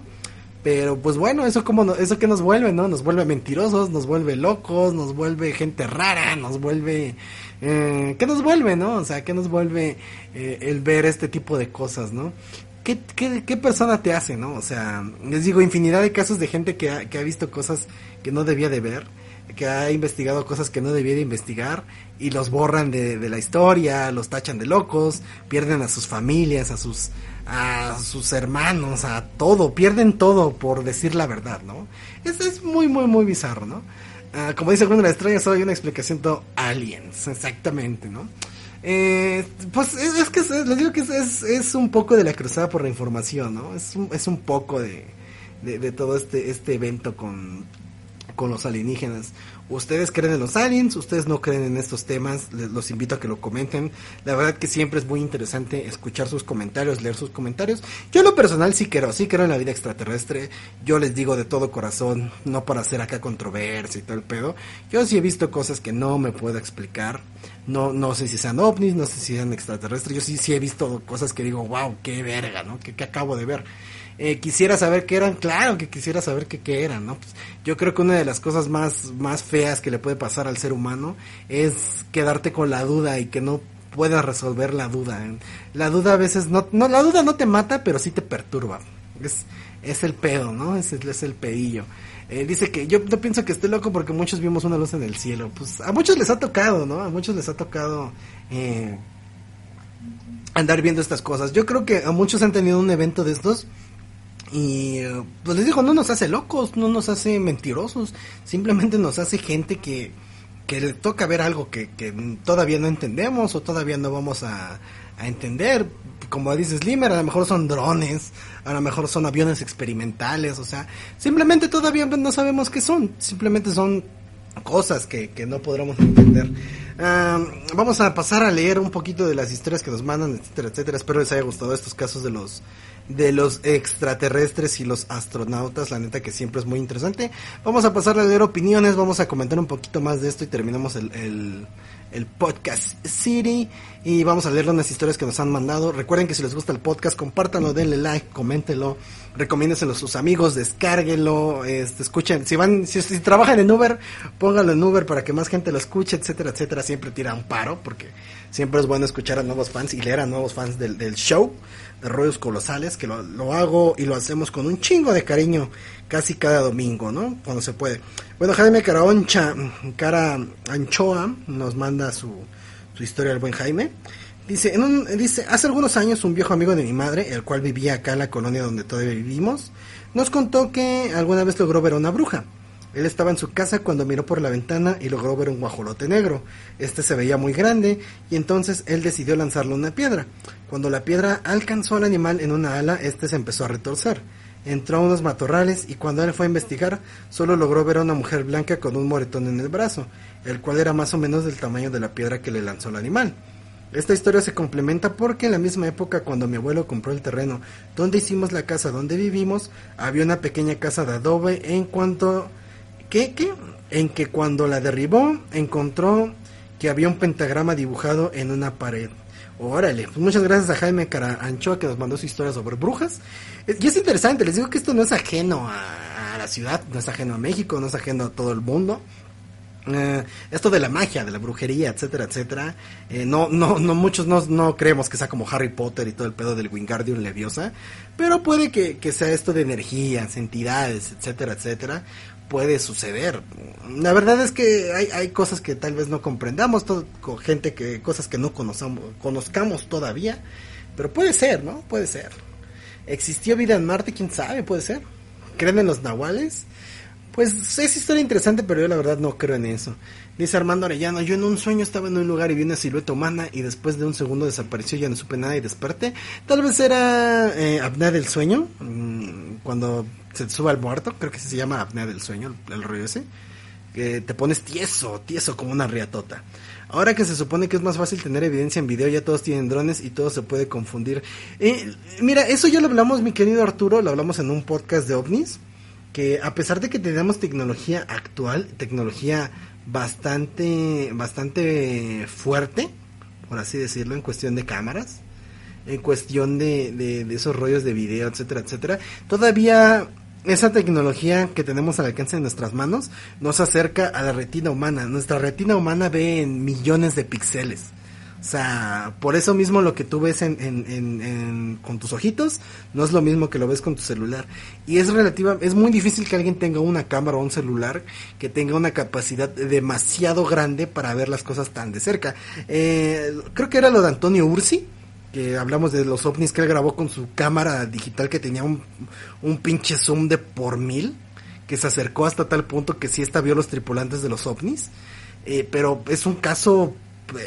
Pero pues bueno, eso como eso que nos vuelve, ¿no? Nos vuelve mentirosos, nos vuelve locos, nos vuelve gente rara, nos vuelve eh, ¿qué nos vuelve, no? O sea, ¿qué nos vuelve eh, el ver este tipo de cosas, ¿no? ¿Qué, qué, qué persona te hace, no? O sea, les digo, infinidad de casos de gente que que ha visto cosas que no debía de ver que ha investigado cosas que no debía de investigar y los borran de, de, la historia, los tachan de locos, pierden a sus familias, a sus a sus hermanos, a todo, pierden todo por decir la verdad, ¿no? Es, es muy, muy, muy bizarro, ¿no? Uh, como dice Bruno la Estrella, solo hay una explicación todo aliens, exactamente, ¿no? Eh, pues es, que es, les digo que es, es, un poco de la cruzada por la información, ¿no? Es un, es un poco de, de, de todo este, este evento con, con los alienígenas. ¿Ustedes creen en los aliens? ¿Ustedes no creen en estos temas? Les, los invito a que lo comenten. La verdad que siempre es muy interesante escuchar sus comentarios, leer sus comentarios. Yo en lo personal sí creo, sí creo en la vida extraterrestre. Yo les digo de todo corazón, no para hacer acá controversia y todo el pedo. Yo sí he visto cosas que no me puedo explicar. No, no sé si sean ovnis, no sé si sean extraterrestres. Yo sí, sí he visto cosas que digo, wow, qué verga, ¿no? ¿Qué, qué acabo de ver? Eh, quisiera saber qué eran, claro que quisiera saber qué, qué eran, ¿no? Pues yo creo que una de las cosas más, más feas que le puede pasar al ser humano es quedarte con la duda y que no puedas resolver la duda. ¿eh? La duda a veces no, no, la duda no te mata, pero sí te perturba. Es, es el pedo, ¿no? Es, es el pedillo. Eh, dice que yo no pienso que esté loco porque muchos vimos una luz en el cielo. Pues a muchos les ha tocado, ¿no? A muchos les ha tocado eh, andar viendo estas cosas. Yo creo que a muchos han tenido un evento de estos y pues les digo, no nos hace locos, no nos hace mentirosos, simplemente nos hace gente que, que le toca ver algo que, que todavía no entendemos o todavía no vamos a, a entender. Como dice Slimmer, a lo mejor son drones, a lo mejor son aviones experimentales, o sea, simplemente todavía no sabemos qué son, simplemente son cosas que, que no podremos entender. Vamos a pasar a leer un poquito de las historias que nos mandan, etcétera, etcétera. Espero les haya gustado estos casos de los de los extraterrestres y los astronautas, la neta que siempre es muy interesante. Vamos a pasar a leer opiniones, vamos a comentar un poquito más de esto y terminamos el, el, el podcast City y vamos a leer unas historias que nos han mandado. Recuerden que si les gusta el podcast, compártanlo, denle like, coméntenlo, recomiéndenselo a sus amigos, descárguenlo, este, escuchen, si van, si, trabajan en Uber, pónganlo en Uber para que más gente lo escuche, etcétera, etcétera. Siempre tira un paro porque siempre es bueno escuchar a nuevos fans y leer a nuevos fans del, del show de Rollos Colosales, que lo, lo, hago y lo hacemos con un chingo de cariño casi cada domingo, ¿no? Cuando se puede. Bueno, Jaime Caraoncha, cara Anchoa, nos manda su, su historia del buen Jaime. Dice, en un, dice, hace algunos años un viejo amigo de mi madre, el cual vivía acá en la colonia donde todavía vivimos, nos contó que alguna vez logró ver a una bruja. Él estaba en su casa cuando miró por la ventana y logró ver un guajolote negro. Este se veía muy grande y entonces él decidió lanzarle una piedra. Cuando la piedra alcanzó al animal en una ala, este se empezó a retorcer. Entró a unos matorrales y cuando él fue a investigar, solo logró ver a una mujer blanca con un moretón en el brazo, el cual era más o menos del tamaño de la piedra que le lanzó el animal. Esta historia se complementa porque en la misma época cuando mi abuelo compró el terreno donde hicimos la casa donde vivimos, había una pequeña casa de adobe en cuanto que, que en que cuando la derribó encontró que había un pentagrama dibujado en una pared. Órale, pues muchas gracias a Jaime Caranchoa que nos mandó su historia sobre brujas. Y es interesante, les digo que esto no es ajeno a, la ciudad, no es ajeno a México, no es ajeno a todo el mundo. Eh, esto de la magia, de la brujería, etcétera, etcétera, eh, no, no, no, muchos no, no, creemos que sea como Harry Potter y todo el pedo del Wingardium Leviosa, pero puede que, que sea esto de energías, entidades, etcétera, etcétera, puede suceder. La verdad es que hay, hay cosas que tal vez no comprendamos, con gente que, cosas que no conozcamos, conozcamos todavía, pero puede ser, ¿no? Puede ser. ¿Existió vida en Marte? ¿Quién sabe? Puede ser. ¿Creen en los nahuales? Pues es historia interesante, pero yo la verdad no creo en eso. Dice Armando Arellano, yo en un sueño estaba en un lugar y vi una silueta humana y después de un segundo desapareció, ya no supe nada y desperté. Tal vez era eh, del sueño, mmm, cuando se te sube al muerto, creo que se llama apnea del sueño, el, rollo ese. Que te pones tieso, tieso como una riatota. Ahora que se supone que es más fácil tener evidencia en video, ya todos tienen drones y todo se puede confundir. Eh, mira, eso ya lo hablamos, mi querido Arturo, lo hablamos en un podcast de ovnis que a pesar de que tenemos tecnología actual, tecnología bastante, bastante fuerte, por así decirlo, en cuestión de cámaras, en cuestión de, de esos rollos de video, etcétera, etcétera, todavía esa tecnología que tenemos al alcance de nuestras manos nos acerca a la retina humana. Nuestra retina humana ve en millones de píxeles. O sea, por eso mismo lo que tú ves en, en, en, con tus ojitos no es lo mismo que lo ves con tu celular. Y es relativa, es muy difícil que alguien tenga una cámara o un celular que tenga una capacidad demasiado grande para ver las cosas tan de cerca. Eh, creo que era lo de Antonio Ursi, que hablamos de los ovnis que él grabó con su cámara digital que tenía un, un pinche zoom de por mil, que se acercó hasta tal punto que sí esta vio los tripulantes de los ovnis. Eh, pero es un caso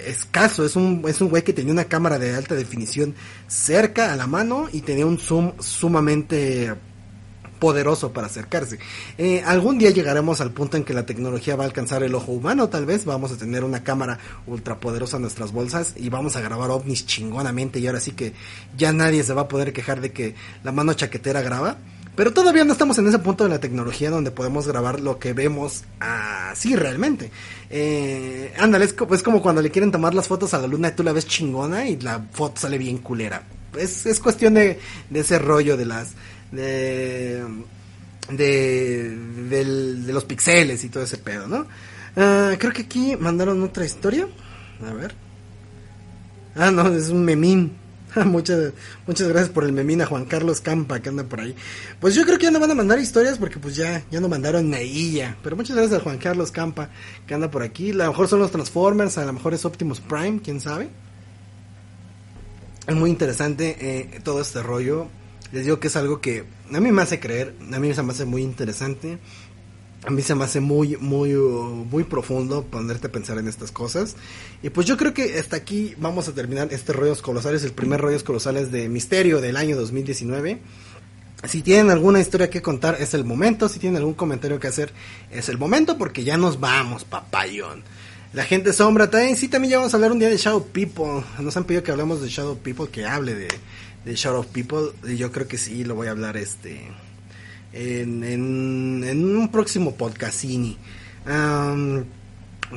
escaso, es un, es un güey que tenía una cámara de alta definición cerca a la mano y tenía un zoom sumamente poderoso para acercarse. Eh, algún día llegaremos al punto en que la tecnología va a alcanzar el ojo humano, tal vez vamos a tener una cámara ultra poderosa en nuestras bolsas y vamos a grabar ovnis chingonamente y ahora sí que ya nadie se va a poder quejar de que la mano chaquetera graba. Pero todavía no estamos en ese punto de la tecnología donde podemos grabar lo que vemos así realmente. Eh, ándale, es, es, como cuando le quieren tomar las fotos a la luna y tú la ves chingona y la foto sale bien culera. Es, es cuestión de, de ese rollo de las... De, de, de, los pixeles y todo ese pedo, ¿no? Uh, creo que aquí mandaron otra historia. A ver. Ah, no, es un memín. muchas, muchas gracias por el memín a Juan Carlos Campa que anda por ahí. Pues yo creo que ya no van a mandar historias porque pues ya, ya no mandaron Nailla. Pero muchas gracias a Juan Carlos Campa que anda por aquí. A lo mejor son los Transformers, a lo mejor es Optimus Prime, quién sabe. Es muy interesante eh, todo este rollo. Les digo que es algo que a mí me hace creer, a mí se me hace muy interesante a mí se me hace muy, muy, muy profundo ponerte a pensar en estas cosas. Y pues yo creo que hasta aquí vamos a terminar este Rollos Colosales, el primer Rollos Colosales de Misterio del año 2019. Si tienen alguna historia que contar, es el momento. Si tienen algún comentario que hacer, es el momento, porque ya nos vamos, papayón. La gente sombra también, sí, también ya vamos a hablar un día de Shadow People. Nos han pedido que hablemos de Shadow People, que hable de, de Shadow People. Y yo creo que sí, lo voy a hablar este en, en, un próximo podcastini.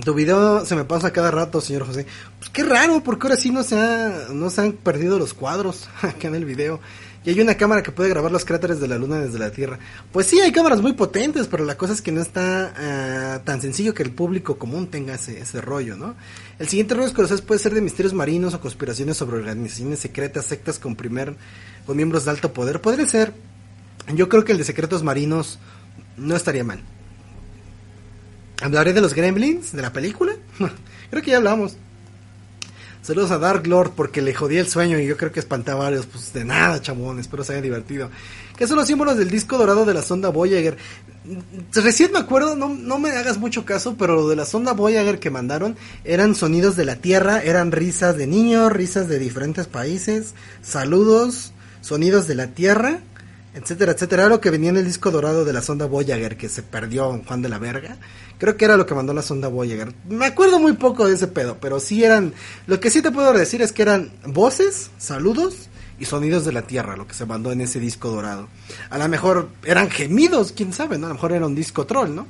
Tu video se me pasa cada rato, señor José. Pues qué raro, porque ahora sí no se, ha, no se han perdido los cuadros acá en el video. Y hay una cámara que puede grabar los cráteres de la luna desde la Tierra. Pues sí, hay cámaras muy potentes, pero la cosa es que no está uh, tan sencillo que el público común tenga ese, ese rollo, ¿no? El siguiente rollo escocés puede ser de misterios marinos o conspiraciones sobre organizaciones secretas, sectas con primer, con miembros de alto poder. Podría ser, yo creo que el de secretos marinos no estaría mal. Hablaré de los gremlins de la película. creo que ya hablamos. Saludos a Dark Lord porque le jodí el sueño y yo creo que espantaba a varios. Pues de nada, chamón, espero se haya divertido. ¿Qué son los símbolos del disco dorado de la sonda Voyager? Recién me acuerdo, no, no me hagas mucho caso, pero lo de la sonda Voyager que mandaron eran sonidos de la Tierra, eran risas de niños, risas de diferentes países, saludos, sonidos de la Tierra, etcétera, etcétera. Era lo que venía en el disco dorado de la sonda Voyager que se perdió Juan de la Verga. Creo que era lo que mandó la sonda Voyager. Me acuerdo muy poco de ese pedo, pero sí eran. Lo que sí te puedo decir es que eran voces, saludos y sonidos de la Tierra, lo que se mandó en ese disco dorado. A lo mejor eran gemidos, quién sabe, ¿no? A lo mejor era un disco troll, ¿no?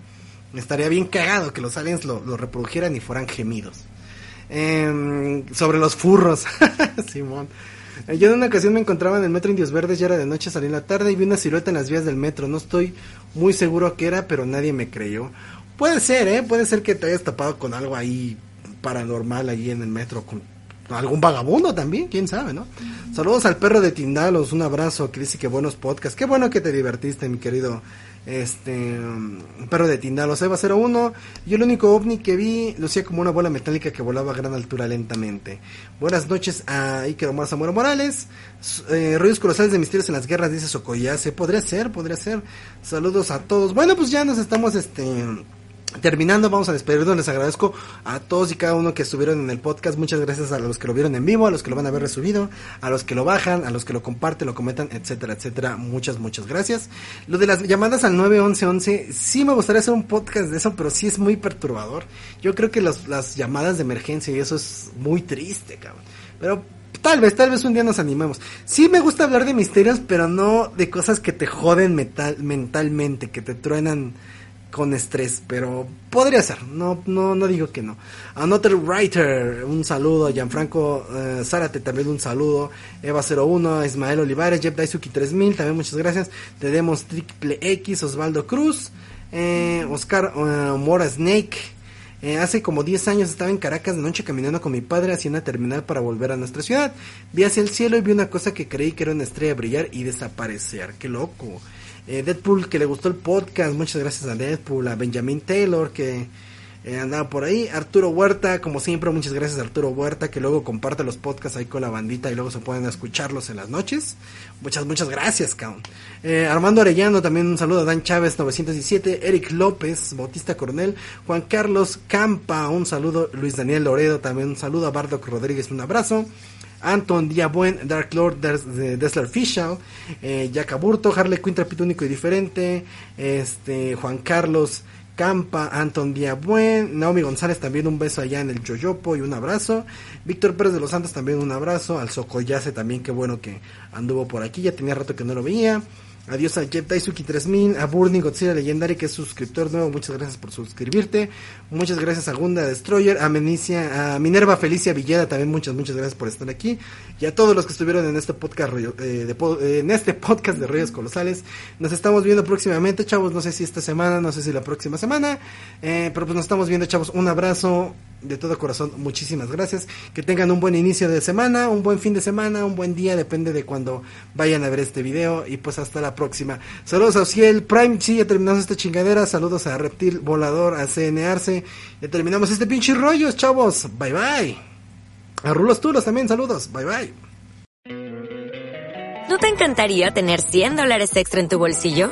Estaría bien cagado que los aliens lo, lo reprodujeran y fueran gemidos. Em, sobre los furros, Simón. Yo en una ocasión me encontraba en el metro Indios Verdes, ya era de noche, salí en la tarde y vi una silueta en las vías del metro. No estoy muy seguro qué era, pero nadie me creyó. Puede ser, ¿eh? Puede ser que te hayas tapado con algo ahí paranormal ahí en el metro, con algún vagabundo también, quién sabe, ¿no? Saludos al perro de Tindalos, un abrazo que dice que buenos podcasts. Qué bueno que te divertiste, mi querido este perro de Tindalos, Eva 01. Yo el único ovni que vi lucía como una bola metálica que volaba a gran altura lentamente. Buenas noches a Iker Omar Zamora Morales. Eh, Ruidos colosales de misterios en las guerras, dice Socoyase. Podría ser, podría ser. Saludos a todos. Bueno, pues ya nos estamos este Terminando, vamos a despedirnos. Les agradezco a todos y cada uno que estuvieron en el podcast. Muchas gracias a los que lo vieron en vivo, a los que lo van a ver resubido, a los que lo bajan, a los que lo comparten, lo comentan, etcétera, etcétera. Muchas, muchas gracias. Lo de las llamadas al 91111, sí me gustaría hacer un podcast de eso, pero sí es muy perturbador. Yo creo que las llamadas de emergencia y eso es muy triste, cabrón. Pero Tal vez, tal vez un día nos animemos. Sí me gusta hablar de misterios, pero no de cosas que te joden metal, mentalmente, que te truenan con estrés, pero podría ser, no, no, no digo que no. Another Writer, un saludo, Gianfranco uh, Zárate también un saludo, Eva01, Ismael Olivares, Jeff Daisuki 3000, también muchas gracias, Tenemos Triple X, Osvaldo Cruz, eh, Oscar uh, Mora Snake, eh, hace como 10 años estaba en Caracas de noche caminando con mi padre hacia una terminal para volver a nuestra ciudad. Vi hacia el cielo y vi una cosa que creí que era una estrella brillar y desaparecer. Qué loco. Eh, Deadpool que le gustó el podcast, muchas gracias a Deadpool, a Benjamin Taylor que eh, andaba por ahí, Arturo Huerta, como siempre, muchas gracias a Arturo Huerta que luego comparte los podcasts ahí con la bandita y luego se pueden escucharlos en las noches. Muchas, muchas gracias, Count. Eh, Armando Arellano, también un saludo a Dan Chávez 917, Eric López, Bautista Coronel, Juan Carlos Campa, un saludo, Luis Daniel Loredo, también un saludo a Bardock Rodríguez, un abrazo. Anton Diabuen, Dark Lord, Dessler Fischel, eh, Jack Aburto, Harley Quinn, Trapito Único y Diferente, este, Juan Carlos Campa, Anton Diabuen, Naomi González también un beso allá en el Yoyopo y un abrazo, Víctor Pérez de los Santos también un abrazo, al Socoyase también, qué bueno que anduvo por aquí, ya tenía rato que no lo veía, Adiós a Jeff Daisuki 3000, a Burning Godzilla Legendary que es suscriptor nuevo, muchas gracias por suscribirte. Muchas gracias a Gunda Destroyer, a Menicia, a Minerva Felicia Villeda también muchas muchas gracias por estar aquí y a todos los que estuvieron en este podcast eh, de, eh, en este podcast de Reyes Colosales. Nos estamos viendo próximamente, chavos, no sé si esta semana, no sé si la próxima semana, eh, pero pues nos estamos viendo, chavos. Un abrazo de todo corazón, muchísimas gracias. Que tengan un buen inicio de semana, un buen fin de semana, un buen día, depende de cuando vayan a ver este video. Y pues hasta la próxima. Saludos a Ciel Prime, sí, ya terminamos esta chingadera. Saludos a Reptil Volador, a CNArse. Ya terminamos este pinche rollo, chavos. Bye bye. A Rulos Tulos también, saludos. Bye bye. ¿No te encantaría tener 100 dólares extra en tu bolsillo?